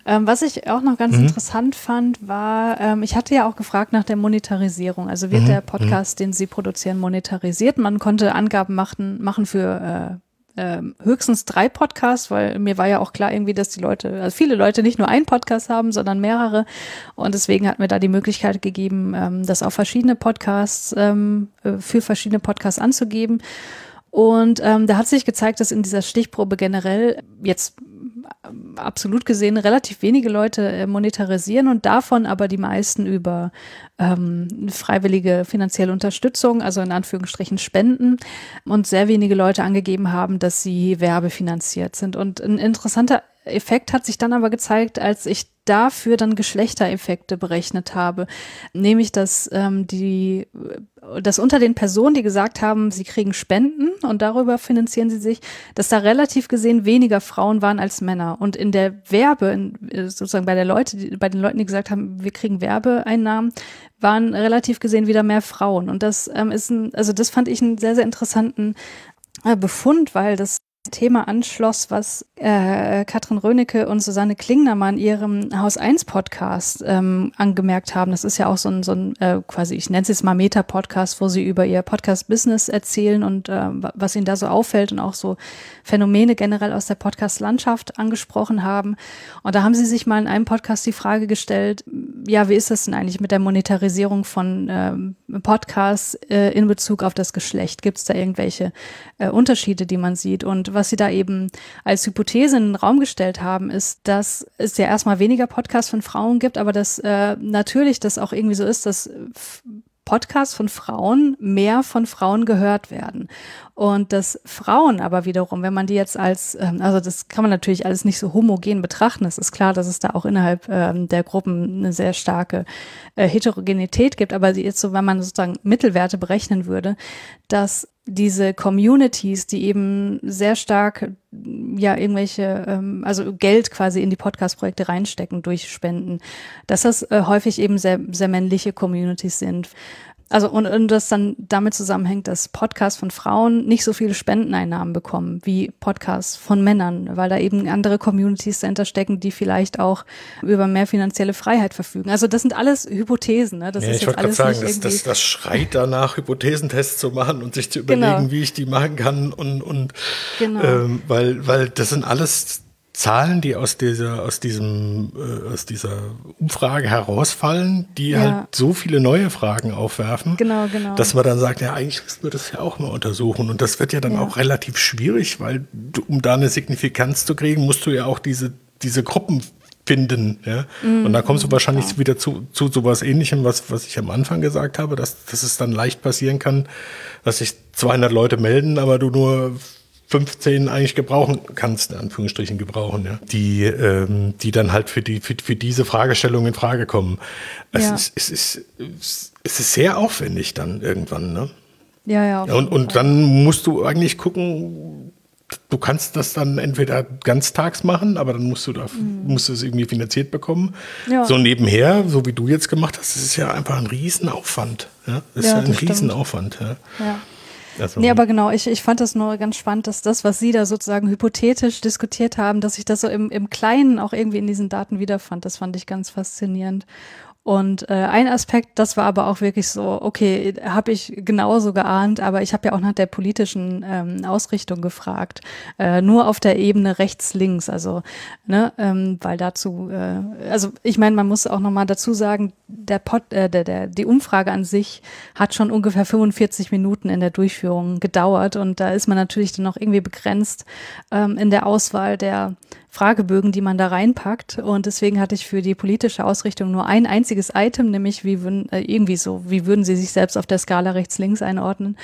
Ähm, was ich auch noch ganz mhm. interessant fand, war, ähm, ich hatte ja auch gefragt nach der Monetarisierung. Also wird mhm. der Podcast, mhm. den Sie produzieren, monetarisiert? Man konnte Angaben machen, machen für äh, ähm, höchstens drei Podcasts, weil mir war ja auch klar irgendwie, dass die Leute, also viele Leute nicht nur einen Podcast haben, sondern mehrere. Und deswegen hat mir da die Möglichkeit gegeben, ähm, das auf verschiedene Podcasts, ähm, äh, für verschiedene Podcasts anzugeben. Und ähm, da hat sich gezeigt, dass in dieser Stichprobe generell jetzt absolut gesehen relativ wenige Leute äh, monetarisieren und davon aber die meisten über ähm, freiwillige finanzielle Unterstützung, also in Anführungsstrichen Spenden und sehr wenige Leute angegeben haben, dass sie werbefinanziert sind. Und ein interessanter Effekt hat sich dann aber gezeigt, als ich dafür dann Geschlechtereffekte berechnet habe. Nämlich, dass ähm, die dass unter den Personen, die gesagt haben, sie kriegen Spenden und darüber finanzieren sie sich, dass da relativ gesehen weniger Frauen waren als Männer. Und in der Werbe, in, sozusagen bei der Leute, bei den Leuten, die gesagt haben, wir kriegen Werbeeinnahmen, waren relativ gesehen wieder mehr Frauen. Und das ähm, ist ein, also das fand ich einen sehr, sehr interessanten äh, Befund, weil das Thema anschloss, was äh, Katrin Rönecke und Susanne Klingnermann in ihrem Haus 1 Podcast ähm, angemerkt haben. Das ist ja auch so ein, so ein äh, quasi, ich nenne es jetzt mal Meta-Podcast, wo sie über ihr Podcast-Business erzählen und äh, was ihnen da so auffällt und auch so Phänomene generell aus der Podcast-Landschaft angesprochen haben. Und da haben sie sich mal in einem Podcast die Frage gestellt, ja, wie ist das denn eigentlich mit der Monetarisierung von ähm, Podcasts äh, in Bezug auf das Geschlecht? Gibt es da irgendwelche äh, Unterschiede, die man sieht? Und was sie da eben als Hypothese in den Raum gestellt haben, ist, dass es ja erstmal weniger Podcasts von Frauen gibt, aber dass äh, natürlich das auch irgendwie so ist, dass Podcasts von Frauen mehr von Frauen gehört werden. Und dass Frauen aber wiederum, wenn man die jetzt als, ähm, also das kann man natürlich alles nicht so homogen betrachten. Es ist klar, dass es da auch innerhalb ähm, der Gruppen eine sehr starke äh, Heterogenität gibt. Aber jetzt so, wenn man sozusagen Mittelwerte berechnen würde, dass diese Communities, die eben sehr stark ja irgendwelche, ähm, also Geld quasi in die Podcast-Projekte reinstecken durch Spenden, dass das äh, häufig eben sehr, sehr männliche Communities sind. Also und, und das dann damit zusammenhängt, dass Podcasts von Frauen nicht so viele Spendeneinnahmen bekommen wie Podcasts von Männern, weil da eben andere Communities dahinter stecken, die vielleicht auch über mehr finanzielle Freiheit verfügen. Also das sind alles Hypothesen. Ne? Das ja, ist ich wollte gerade sagen, das, das, das schreit danach, Hypothesentests zu machen und sich zu überlegen, genau. wie ich die machen kann und, und genau. ähm, weil, weil das sind alles Zahlen, die aus dieser, aus diesem, äh, aus dieser Umfrage herausfallen, die ja. halt so viele neue Fragen aufwerfen, genau, genau. dass man dann sagt, ja, eigentlich müssen wir das ja auch mal untersuchen. Und das wird ja dann ja. auch relativ schwierig, weil du, um da eine Signifikanz zu kriegen, musst du ja auch diese, diese Gruppen finden. Ja? Mhm, und da kommst du wahrscheinlich klar. wieder zu, zu sowas ähnlichem, was, was ich am Anfang gesagt habe, dass, dass es dann leicht passieren kann, dass sich 200 Leute melden, aber du nur 15 eigentlich gebrauchen kannst, in Anführungsstrichen gebrauchen, ja, die, ähm, die dann halt für, die, für, für diese Fragestellung in Frage kommen. Es, ja. ist, es, ist, es ist sehr aufwendig dann irgendwann, ne? Ja, ja. Und, und dann musst du eigentlich gucken, du kannst das dann entweder ganztags machen, aber dann musst du da, mhm. musst du es irgendwie finanziert bekommen. Ja. So nebenher, so wie du jetzt gemacht hast, das ist ja einfach ein Riesenaufwand. Ja? Das ist ja, ein Riesenaufwand. Ja. ja. Also, nee, aber genau, ich, ich fand das nur ganz spannend, dass das, was Sie da sozusagen hypothetisch diskutiert haben, dass ich das so im, im Kleinen auch irgendwie in diesen Daten wiederfand. Das fand ich ganz faszinierend. Und äh, ein Aspekt, das war aber auch wirklich so, okay, habe ich genauso geahnt, aber ich habe ja auch nach der politischen ähm, Ausrichtung gefragt, äh, nur auf der Ebene rechts-links, also ne, ähm, weil dazu, äh, also ich meine, man muss auch nochmal dazu sagen, der, Pod, äh, der, der die Umfrage an sich hat schon ungefähr 45 Minuten in der Durchführung gedauert und da ist man natürlich dann noch irgendwie begrenzt ähm, in der Auswahl der Fragebögen, die man da reinpackt. Und deswegen hatte ich für die politische Ausrichtung nur ein einziges Item, nämlich wie würden, äh, irgendwie so, wie würden Sie sich selbst auf der Skala rechts-links einordnen?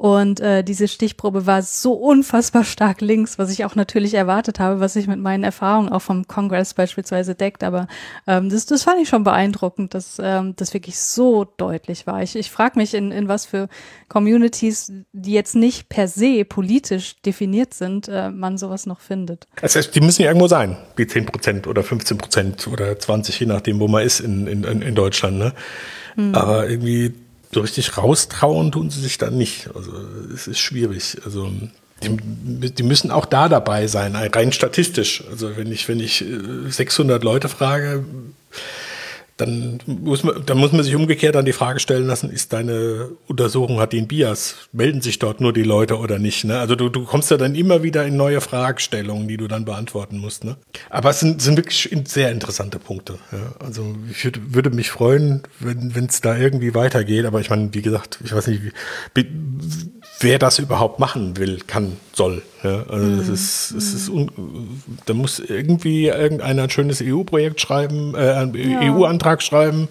Und äh, diese Stichprobe war so unfassbar stark links, was ich auch natürlich erwartet habe, was sich mit meinen Erfahrungen auch vom Kongress beispielsweise deckt. Aber ähm, das, das fand ich schon beeindruckend, dass ähm, das wirklich so deutlich war. Ich, ich frage mich, in, in was für Communities, die jetzt nicht per se politisch definiert sind, äh, man sowas noch findet. Also die müssen ja irgendwo sein, die 10 Prozent oder 15 Prozent oder 20, je nachdem, wo man ist in, in, in Deutschland. Ne? Hm. Aber irgendwie so richtig raustrauen tun sie sich dann nicht. Also es ist schwierig. Also die, die, müssen auch da dabei sein, rein statistisch. Also wenn ich, wenn ich 600 äh, Leute frage, dann muss man, dann muss man sich umgekehrt an die Frage stellen lassen, ist deine Untersuchung, hat einen Bias? Melden sich dort nur die Leute oder nicht? Ne? Also du, du kommst ja dann immer wieder in neue Fragestellungen, die du dann beantworten musst. Ne? Aber es sind, sind wirklich sehr interessante Punkte. Ja? Also ich würd, würde mich freuen, wenn es da irgendwie weitergeht. Aber ich meine, wie gesagt, ich weiß nicht, wie, wer das überhaupt machen will, kann, soll. Ja? Also mhm. das ist, es ist un, da muss irgendwie irgendeiner ein schönes EU-Projekt schreiben, äh, einen ja. EU-Antrag schreiben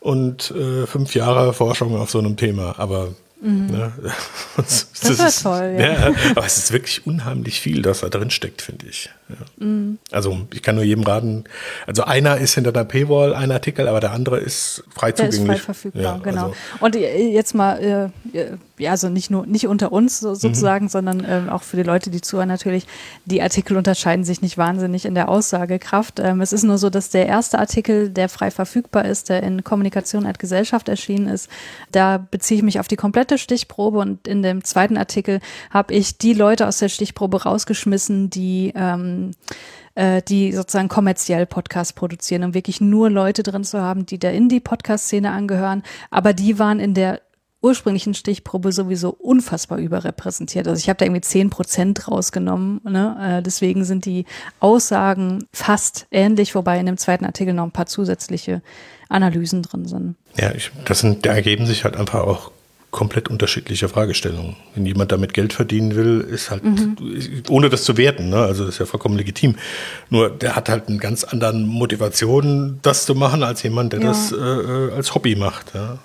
und äh, fünf Jahre Forschung auf so einem Thema. Aber Mhm. Ne? [LAUGHS] Das, das, ist toll. Ja. ja. aber es ist wirklich unheimlich viel, das da drin steckt, finde ich. Ja. Mhm. Also ich kann nur jedem raten, also einer ist hinter der Paywall, ein Artikel, aber der andere ist frei der zugänglich. Ist frei verfügbar, ja, genau. Also. Und äh, jetzt mal, äh, ja, also nicht nur, nicht unter uns sozusagen, mhm. sondern äh, auch für die Leute, die zuhören natürlich, die Artikel unterscheiden sich nicht wahnsinnig in der Aussagekraft. Ähm, es ist nur so, dass der erste Artikel, der frei verfügbar ist, der in Kommunikation als Gesellschaft erschienen ist, da beziehe ich mich auf die komplette Stichprobe und in dem zweiten Artikel habe ich die Leute aus der Stichprobe rausgeschmissen, die ähm, äh, die sozusagen kommerziell Podcasts produzieren, um wirklich nur Leute drin zu haben, die der Indie-Podcast-Szene angehören. Aber die waren in der ursprünglichen Stichprobe sowieso unfassbar überrepräsentiert. Also ich habe da irgendwie zehn Prozent rausgenommen. Ne? Äh, deswegen sind die Aussagen fast ähnlich, wobei in dem zweiten Artikel noch ein paar zusätzliche Analysen drin sind. Ja, ich, das sind, da ergeben sich halt einfach auch komplett unterschiedliche Fragestellungen. Wenn jemand damit Geld verdienen will, ist halt, mhm. ohne das zu werten, ne? also das ist ja vollkommen legitim. Nur der hat halt einen ganz anderen Motivation, das zu machen, als jemand, der ja. das äh, äh als Hobby macht. Ja?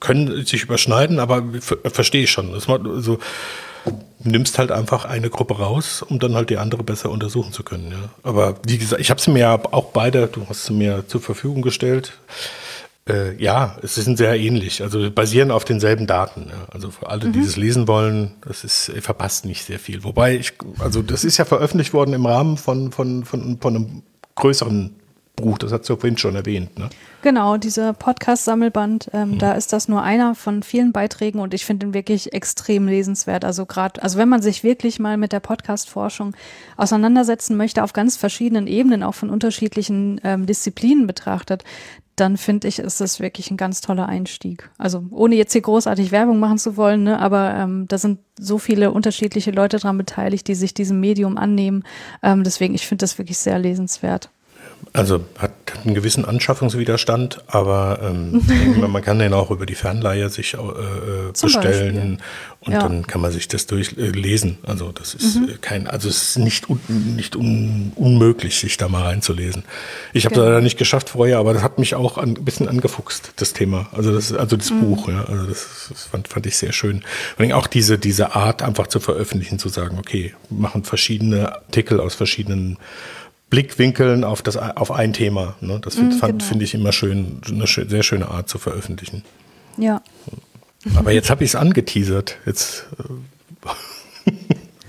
Können sich überschneiden, aber verstehe ich schon. Das macht, also, nimmst halt einfach eine Gruppe raus, um dann halt die andere besser untersuchen zu können. Ja? Aber wie gesagt, ich habe sie mir ja auch beide, du hast sie mir zur Verfügung gestellt. Äh, ja, es sind sehr ähnlich, also basieren auf denselben Daten. Ja. Also für alle, die mhm. das lesen wollen, das ist verpasst nicht sehr viel. Wobei ich, also das ist ja veröffentlicht worden im Rahmen von, von, von, von einem größeren Buch, das hat du vorhin schon erwähnt. Ne? Genau, dieser Podcast-Sammelband, ähm, mhm. da ist das nur einer von vielen Beiträgen und ich finde ihn wirklich extrem lesenswert. Also gerade, also wenn man sich wirklich mal mit der Podcast-Forschung auseinandersetzen möchte, auf ganz verschiedenen Ebenen, auch von unterschiedlichen ähm, Disziplinen betrachtet, dann finde ich, ist das wirklich ein ganz toller Einstieg. Also ohne jetzt hier großartig Werbung machen zu wollen, ne, aber ähm, da sind so viele unterschiedliche Leute dran beteiligt, die sich diesem Medium annehmen. Ähm, deswegen, ich finde das wirklich sehr lesenswert. Also hat einen gewissen Anschaffungswiderstand, aber ähm, [LAUGHS] man kann den auch über die Fernleihe sich äh, äh bestellen und ja. dann kann man sich das durchlesen. Äh, also das ist mhm. Äh, kein, also es ist nicht, un, nicht un, unmöglich, sich da mal reinzulesen. Ich habe genau. das leider nicht geschafft vorher, aber das hat mich auch ein bisschen angefuchst, das Thema. Also das, also das mhm. Buch, ja. Also das, das fand, fand ich sehr schön. Und auch diese, diese Art einfach zu veröffentlichen, zu sagen, okay, machen verschiedene Artikel aus verschiedenen Blickwinkeln auf, das, auf ein Thema. Ne? Das finde mm, genau. find ich immer schön, eine sehr schöne Art zu veröffentlichen. Ja. Aber jetzt habe ich es angeteasert. Jetzt äh,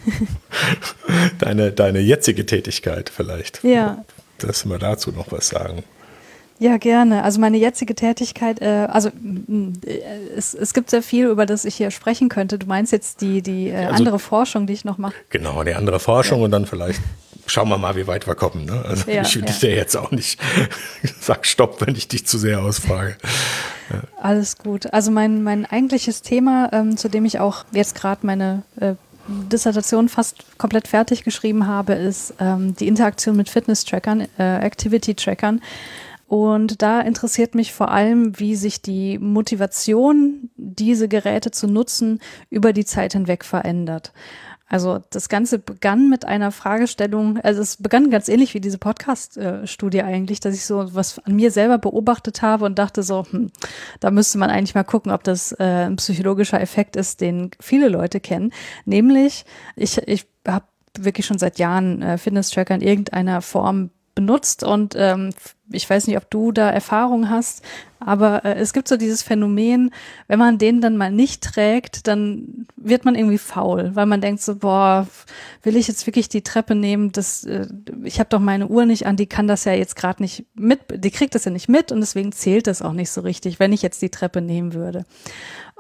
[LAUGHS] deine, deine jetzige Tätigkeit vielleicht. Ja. Dass wir dazu noch was sagen. Ja, gerne. Also meine jetzige Tätigkeit, äh, also äh, es, es gibt sehr viel, über das ich hier sprechen könnte. Du meinst jetzt die, die äh, also, andere Forschung, die ich noch mache? Genau, die andere Forschung ja. und dann vielleicht schauen wir mal, wie weit wir kommen. Ne? Also ja, ich will ja. dir jetzt auch nicht [LAUGHS] sag Stopp, wenn ich dich zu sehr ausfrage. Ja. Alles gut. Also mein, mein eigentliches Thema, ähm, zu dem ich auch jetzt gerade meine äh, Dissertation fast komplett fertig geschrieben habe, ist ähm, die Interaktion mit Fitness-Trackern, äh, Activity-Trackern. Und da interessiert mich vor allem, wie sich die Motivation, diese Geräte zu nutzen, über die Zeit hinweg verändert. Also das Ganze begann mit einer Fragestellung, also es begann ganz ähnlich wie diese Podcast-Studie eigentlich, dass ich so was an mir selber beobachtet habe und dachte so, hm, da müsste man eigentlich mal gucken, ob das äh, ein psychologischer Effekt ist, den viele Leute kennen. Nämlich, ich, ich habe wirklich schon seit Jahren äh, Fitness-Tracker in irgendeiner Form benutzt und ähm, ich weiß nicht, ob du da Erfahrung hast, aber äh, es gibt so dieses Phänomen, wenn man den dann mal nicht trägt, dann wird man irgendwie faul, weil man denkt so, boah, will ich jetzt wirklich die Treppe nehmen? Das, äh, ich habe doch meine Uhr nicht an, die kann das ja jetzt gerade nicht mit, die kriegt das ja nicht mit und deswegen zählt das auch nicht so richtig, wenn ich jetzt die Treppe nehmen würde.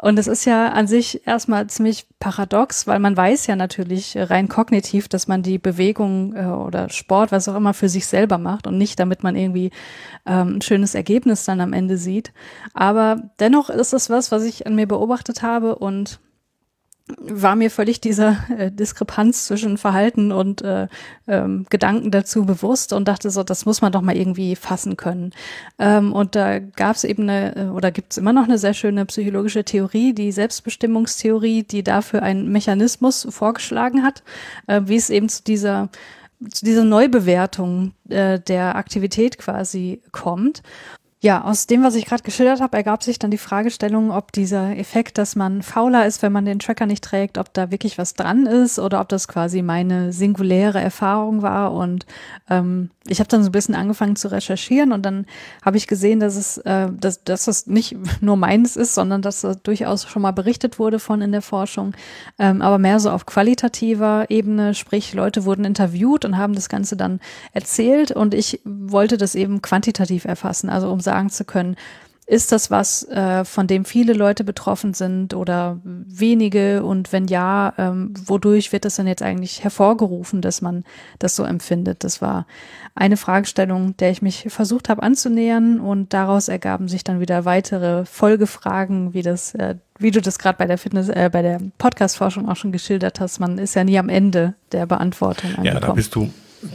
Und es ist ja an sich erstmal ziemlich paradox, weil man weiß ja natürlich rein kognitiv, dass man die Bewegung äh, oder Sport, was auch immer, für sich selber macht und nicht, damit man irgendwie ähm, ein schönes Ergebnis dann am Ende sieht. Aber dennoch ist es was, was ich an mir beobachtet habe und war mir völlig dieser äh, Diskrepanz zwischen Verhalten und äh, ähm, Gedanken dazu bewusst und dachte so, das muss man doch mal irgendwie fassen können. Ähm, und da gab es eben eine, äh, oder gibt es immer noch eine sehr schöne psychologische Theorie, die Selbstbestimmungstheorie, die dafür einen Mechanismus vorgeschlagen hat, äh, wie es eben zu dieser zu dieser Neubewertung äh, der Aktivität quasi kommt. Ja, aus dem, was ich gerade geschildert habe, ergab sich dann die Fragestellung, ob dieser Effekt, dass man fauler ist, wenn man den Tracker nicht trägt, ob da wirklich was dran ist oder ob das quasi meine singuläre Erfahrung war. Und ähm, ich habe dann so ein bisschen angefangen zu recherchieren und dann habe ich gesehen, dass es, äh, dass, dass das nicht [LAUGHS] nur meins ist, sondern dass das durchaus schon mal berichtet wurde von in der Forschung, ähm, aber mehr so auf qualitativer Ebene, sprich Leute wurden interviewt und haben das Ganze dann erzählt und ich wollte das eben quantitativ erfassen, also um sagen zu können, ist das was, äh, von dem viele Leute betroffen sind oder wenige? Und wenn ja, ähm, wodurch wird das denn jetzt eigentlich hervorgerufen, dass man das so empfindet? Das war eine Fragestellung, der ich mich versucht habe anzunähern und daraus ergaben sich dann wieder weitere Folgefragen, wie das, äh, wie du das gerade bei der Fitness, äh, bei der Podcast-Forschung auch schon geschildert hast. Man ist ja nie am Ende der Beantwortung angekommen. Ja, da bist du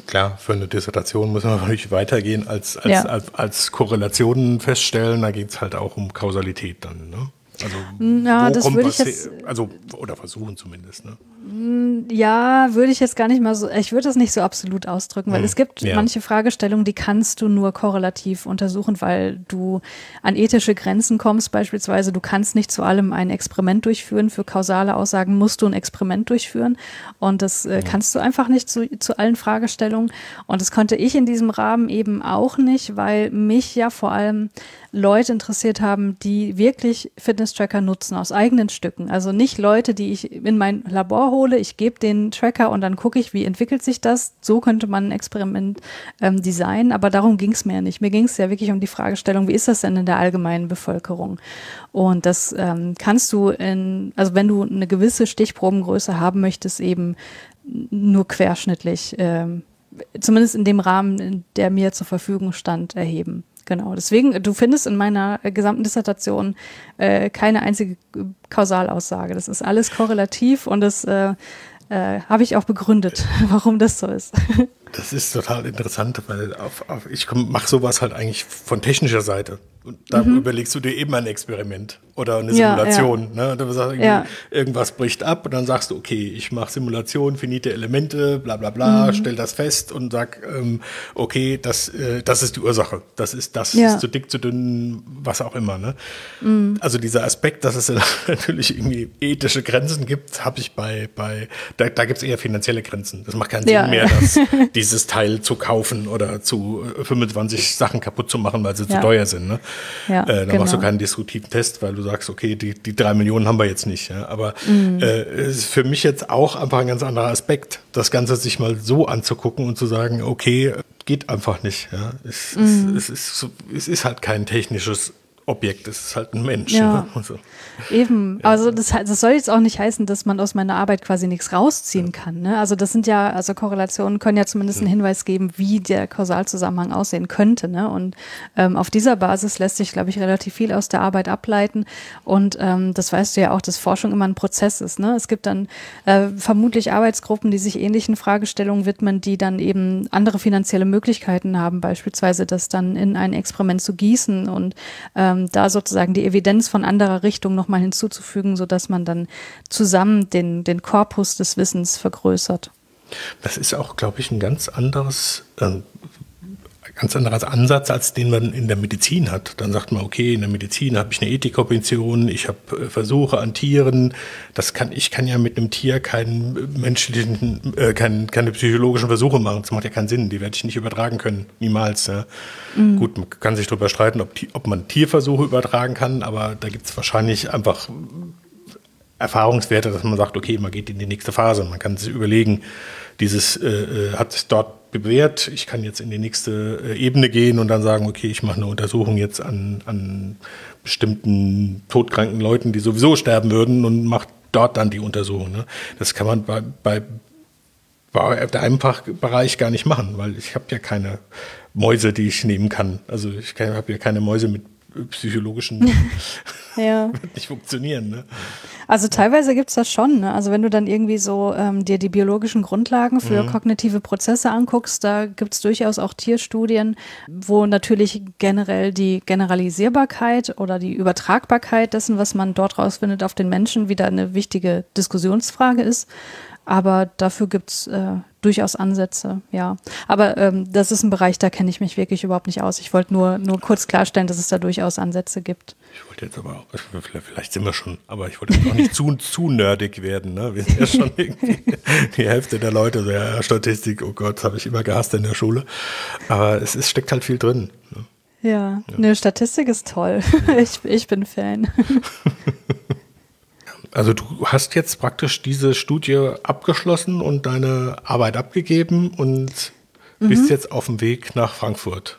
Klar, für eine Dissertation muss man [LAUGHS] natürlich weitergehen als, als, ja. als, als Korrelationen feststellen. Da geht es halt auch um Kausalität dann. Ne? Also, Na, das würde ich jetzt, also oder versuchen zumindest. Ne? Mm, ja, würde ich jetzt gar nicht mal so, ich würde das nicht so absolut ausdrücken, weil hm, es gibt ja. manche Fragestellungen, die kannst du nur korrelativ untersuchen, weil du an ethische Grenzen kommst beispielsweise. Du kannst nicht zu allem ein Experiment durchführen. Für kausale Aussagen musst du ein Experiment durchführen und das äh, kannst du einfach nicht zu, zu allen Fragestellungen. Und das konnte ich in diesem Rahmen eben auch nicht, weil mich ja vor allem Leute interessiert haben, die wirklich Fitness-Tracker nutzen aus eigenen Stücken. Also nicht Leute, die ich in mein Labor hole, ich gebe den Tracker und dann gucke ich, wie entwickelt sich das. So könnte man ein Experiment ähm, designen, aber darum ging es mir nicht. Mir ging es ja wirklich um die Fragestellung, wie ist das denn in der allgemeinen Bevölkerung? Und das ähm, kannst du in, also wenn du eine gewisse Stichprobengröße haben möchtest, eben nur querschnittlich, ähm, zumindest in dem Rahmen, der mir zur Verfügung stand, erheben. Genau, deswegen, du findest in meiner äh, gesamten Dissertation äh, keine einzige Kausalaussage. Das ist alles korrelativ und das äh, äh, habe ich auch begründet, [LAUGHS] warum das so ist. Das ist total interessant, weil auf, auf, ich mache sowas halt eigentlich von technischer Seite. Und da mhm. überlegst du dir eben ein Experiment oder eine Simulation. Ja, ja. Ne? Du sagst, ja. irgendwas bricht ab und dann sagst du, okay, ich mache Simulation, finite Elemente, bla bla bla, mhm. stell das fest und sag, ähm, okay, das, äh, das ist die Ursache. Das ist das, ist zu dick, zu dünn, was auch immer. Ne? Mhm. Also dieser Aspekt, dass es [LAUGHS] natürlich irgendwie ethische Grenzen gibt, habe ich bei, bei da, da gibt es eher finanzielle Grenzen. Das macht keinen Sinn mehr, dass [LAUGHS] dieses Teil zu kaufen oder zu 25 äh, Sachen kaputt zu machen, weil sie zu teuer sind. Ne? Ja, äh, da genau. machst du keinen destruktiven Test, weil du sagst, okay, die, die drei Millionen haben wir jetzt nicht. Ja? Aber mhm. äh, es ist für mich jetzt auch einfach ein ganz anderer Aspekt, das Ganze sich mal so anzugucken und zu sagen, okay, geht einfach nicht. Ja? Es, mhm. es, es, ist, es ist halt kein technisches Objekt, es ist halt ein Mensch. Ja. Ne? Also, Eben, ja. also das, das, soll jetzt auch nicht heißen, dass man aus meiner Arbeit quasi nichts rausziehen ja. kann. Ne? Also das sind ja, also Korrelationen können ja zumindest einen Hinweis geben, wie der Kausalzusammenhang aussehen könnte. Ne? Und ähm, auf dieser Basis lässt sich, glaube ich, relativ viel aus der Arbeit ableiten. Und ähm, das weißt du ja auch, dass Forschung immer ein Prozess ist. Ne? Es gibt dann äh, vermutlich Arbeitsgruppen, die sich ähnlichen Fragestellungen widmen, die dann eben andere finanzielle Möglichkeiten haben, beispielsweise das dann in ein Experiment zu gießen und ähm, ähm, da sozusagen die Evidenz von anderer Richtung nochmal hinzuzufügen, sodass man dann zusammen den, den Korpus des Wissens vergrößert. Das ist auch, glaube ich, ein ganz anderes äh, ganz anderer Ansatz, als den man in der Medizin hat. Dann sagt man, okay, in der Medizin habe ich eine Ethikopposition, ich habe äh, Versuche an Tieren. Das kann, ich kann ja mit einem Tier keinen menschlichen, äh, kein, keine psychologischen Versuche machen. Das macht ja keinen Sinn. Die werde ich nicht übertragen können. Niemals. Ja. Mhm. Gut, man kann sich darüber streiten, ob, ob man Tierversuche übertragen kann, aber da gibt es wahrscheinlich einfach Erfahrungswerte, dass man sagt, okay, man geht in die nächste Phase. Man kann sich überlegen, dieses äh, äh hat dort bewährt. Ich kann jetzt in die nächste äh, Ebene gehen und dann sagen, okay, ich mache eine Untersuchung jetzt an, an bestimmten todkranken Leuten, die sowieso sterben würden und mache dort dann die Untersuchung. Ne? Das kann man bei, bei, bei einem Fachbereich gar nicht machen, weil ich habe ja keine Mäuse, die ich nehmen kann. Also ich habe ja keine Mäuse mit psychologischen [LAUGHS] ja. [LAUGHS] wird nicht funktionieren. Ne? Also teilweise gibt es das schon. Ne? Also wenn du dann irgendwie so ähm, dir die biologischen Grundlagen für mhm. kognitive Prozesse anguckst, da gibt es durchaus auch Tierstudien, wo natürlich generell die Generalisierbarkeit oder die Übertragbarkeit dessen, was man dort rausfindet, auf den Menschen wieder eine wichtige Diskussionsfrage ist. Aber dafür gibt's äh, durchaus Ansätze, ja. Aber ähm, das ist ein Bereich, da kenne ich mich wirklich überhaupt nicht aus. Ich wollte nur, nur kurz klarstellen, dass es da durchaus Ansätze gibt. Ich wollte jetzt aber auch, vielleicht sind wir schon, aber ich wollte jetzt auch nicht zu, [LAUGHS] zu nerdig werden. Ne? Wir sind ja schon [LAUGHS] irgendwie die Hälfte der Leute so, ja, Statistik, oh Gott, habe ich immer gehasst in der Schule. Aber es ist, steckt halt viel drin. Ne? Ja, ja. Ne, Statistik ist toll. [LAUGHS] ich, ich bin Fan. Also du hast jetzt praktisch diese Studie abgeschlossen und deine Arbeit abgegeben und mhm. bist jetzt auf dem Weg nach Frankfurt.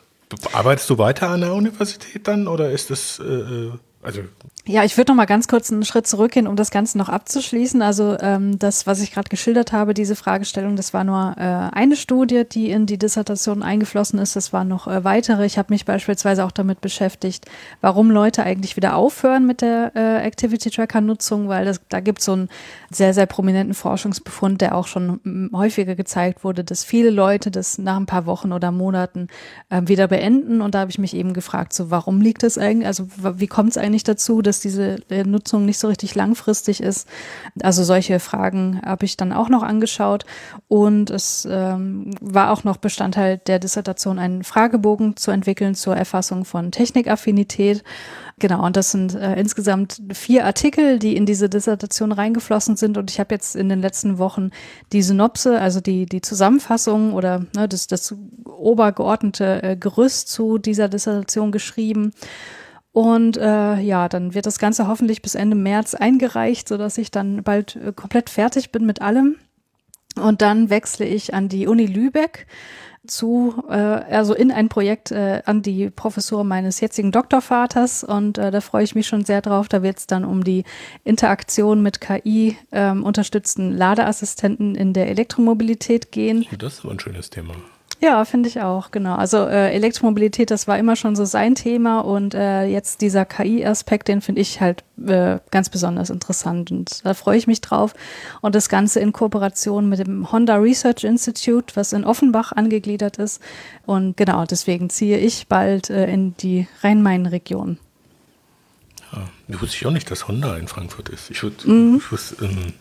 Arbeitest du weiter an der Universität dann oder ist das, äh, äh also ja, ich würde noch mal ganz kurz einen Schritt zurückgehen, um das Ganze noch abzuschließen. Also ähm, das, was ich gerade geschildert habe, diese Fragestellung, das war nur äh, eine Studie, die in die Dissertation eingeflossen ist. Das waren noch äh, weitere. Ich habe mich beispielsweise auch damit beschäftigt, warum Leute eigentlich wieder aufhören mit der äh, Activity Tracker Nutzung, weil das, da gibt es so einen sehr, sehr prominenten Forschungsbefund, der auch schon häufiger gezeigt wurde, dass viele Leute das nach ein paar Wochen oder Monaten äh, wieder beenden. Und da habe ich mich eben gefragt, so warum liegt das eigentlich? Also wie kommt es eigentlich dazu, dass dass diese äh, Nutzung nicht so richtig langfristig ist. Also solche Fragen habe ich dann auch noch angeschaut und es ähm, war auch noch Bestandteil der Dissertation, einen Fragebogen zu entwickeln zur Erfassung von Technikaffinität. Genau, und das sind äh, insgesamt vier Artikel, die in diese Dissertation reingeflossen sind. Und ich habe jetzt in den letzten Wochen die Synopse, also die, die Zusammenfassung oder ne, das, das obergeordnete äh, Gerüst zu dieser Dissertation geschrieben. Und äh, ja, dann wird das Ganze hoffentlich bis Ende März eingereicht, sodass ich dann bald äh, komplett fertig bin mit allem. Und dann wechsle ich an die Uni Lübeck zu, äh, also in ein Projekt äh, an die Professur meines jetzigen Doktorvaters und äh, da freue ich mich schon sehr drauf. Da wird es dann um die Interaktion mit KI ähm, unterstützten Ladeassistenten in der Elektromobilität gehen. Das ist aber ein schönes Thema. Ja, finde ich auch, genau. Also äh, Elektromobilität, das war immer schon so sein Thema und äh, jetzt dieser KI-Aspekt, den finde ich halt äh, ganz besonders interessant und da freue ich mich drauf. Und das Ganze in Kooperation mit dem Honda Research Institute, was in Offenbach angegliedert ist. Und genau, deswegen ziehe ich bald äh, in die Rhein-Main-Region. Ja, wusste ich auch nicht, dass Honda in Frankfurt ist. Ich, würd, mhm. ich wusste, ähm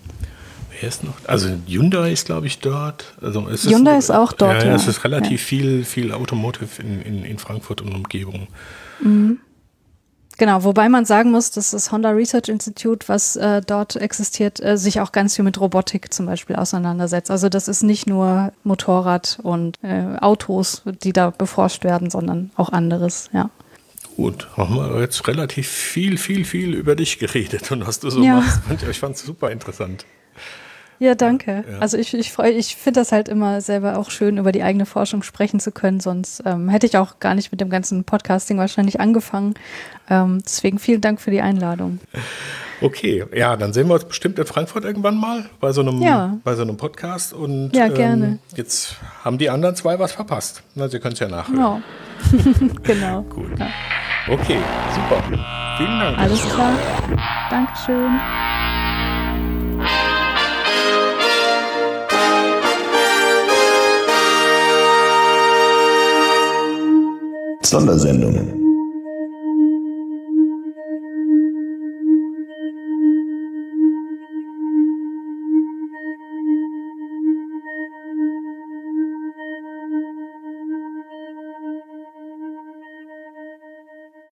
Wer ist noch? Also Hyundai ist, glaube ich, dort. Also es Hyundai ist, ist auch dort. Ja, ja. es ist relativ ja. viel, viel Automotive in, in, in Frankfurt und Umgebung. Mhm. Genau, wobei man sagen muss, dass das Honda Research Institute, was äh, dort existiert, äh, sich auch ganz viel mit Robotik zum Beispiel auseinandersetzt. Also das ist nicht nur Motorrad und äh, Autos, die da beforscht werden, sondern auch anderes, ja. Gut, haben wir jetzt relativ viel, viel, viel über dich geredet und was du so ja. machst. Ich fand es super interessant. Ja, danke. Ja. Also ich, ich freue, ich finde das halt immer selber auch schön, über die eigene Forschung sprechen zu können. Sonst ähm, hätte ich auch gar nicht mit dem ganzen Podcasting wahrscheinlich angefangen. Ähm, deswegen vielen Dank für die Einladung. Okay, ja, dann sehen wir uns bestimmt in Frankfurt irgendwann mal bei so einem, ja. bei so einem Podcast. Und ja, gerne. Ähm, jetzt haben die anderen zwei was verpasst. Na, Sie können es ja nachhören. Ja. [LAUGHS] genau. Gut. Ja. Okay, super. Vielen Dank. Alles klar. Dankeschön. Sondersendung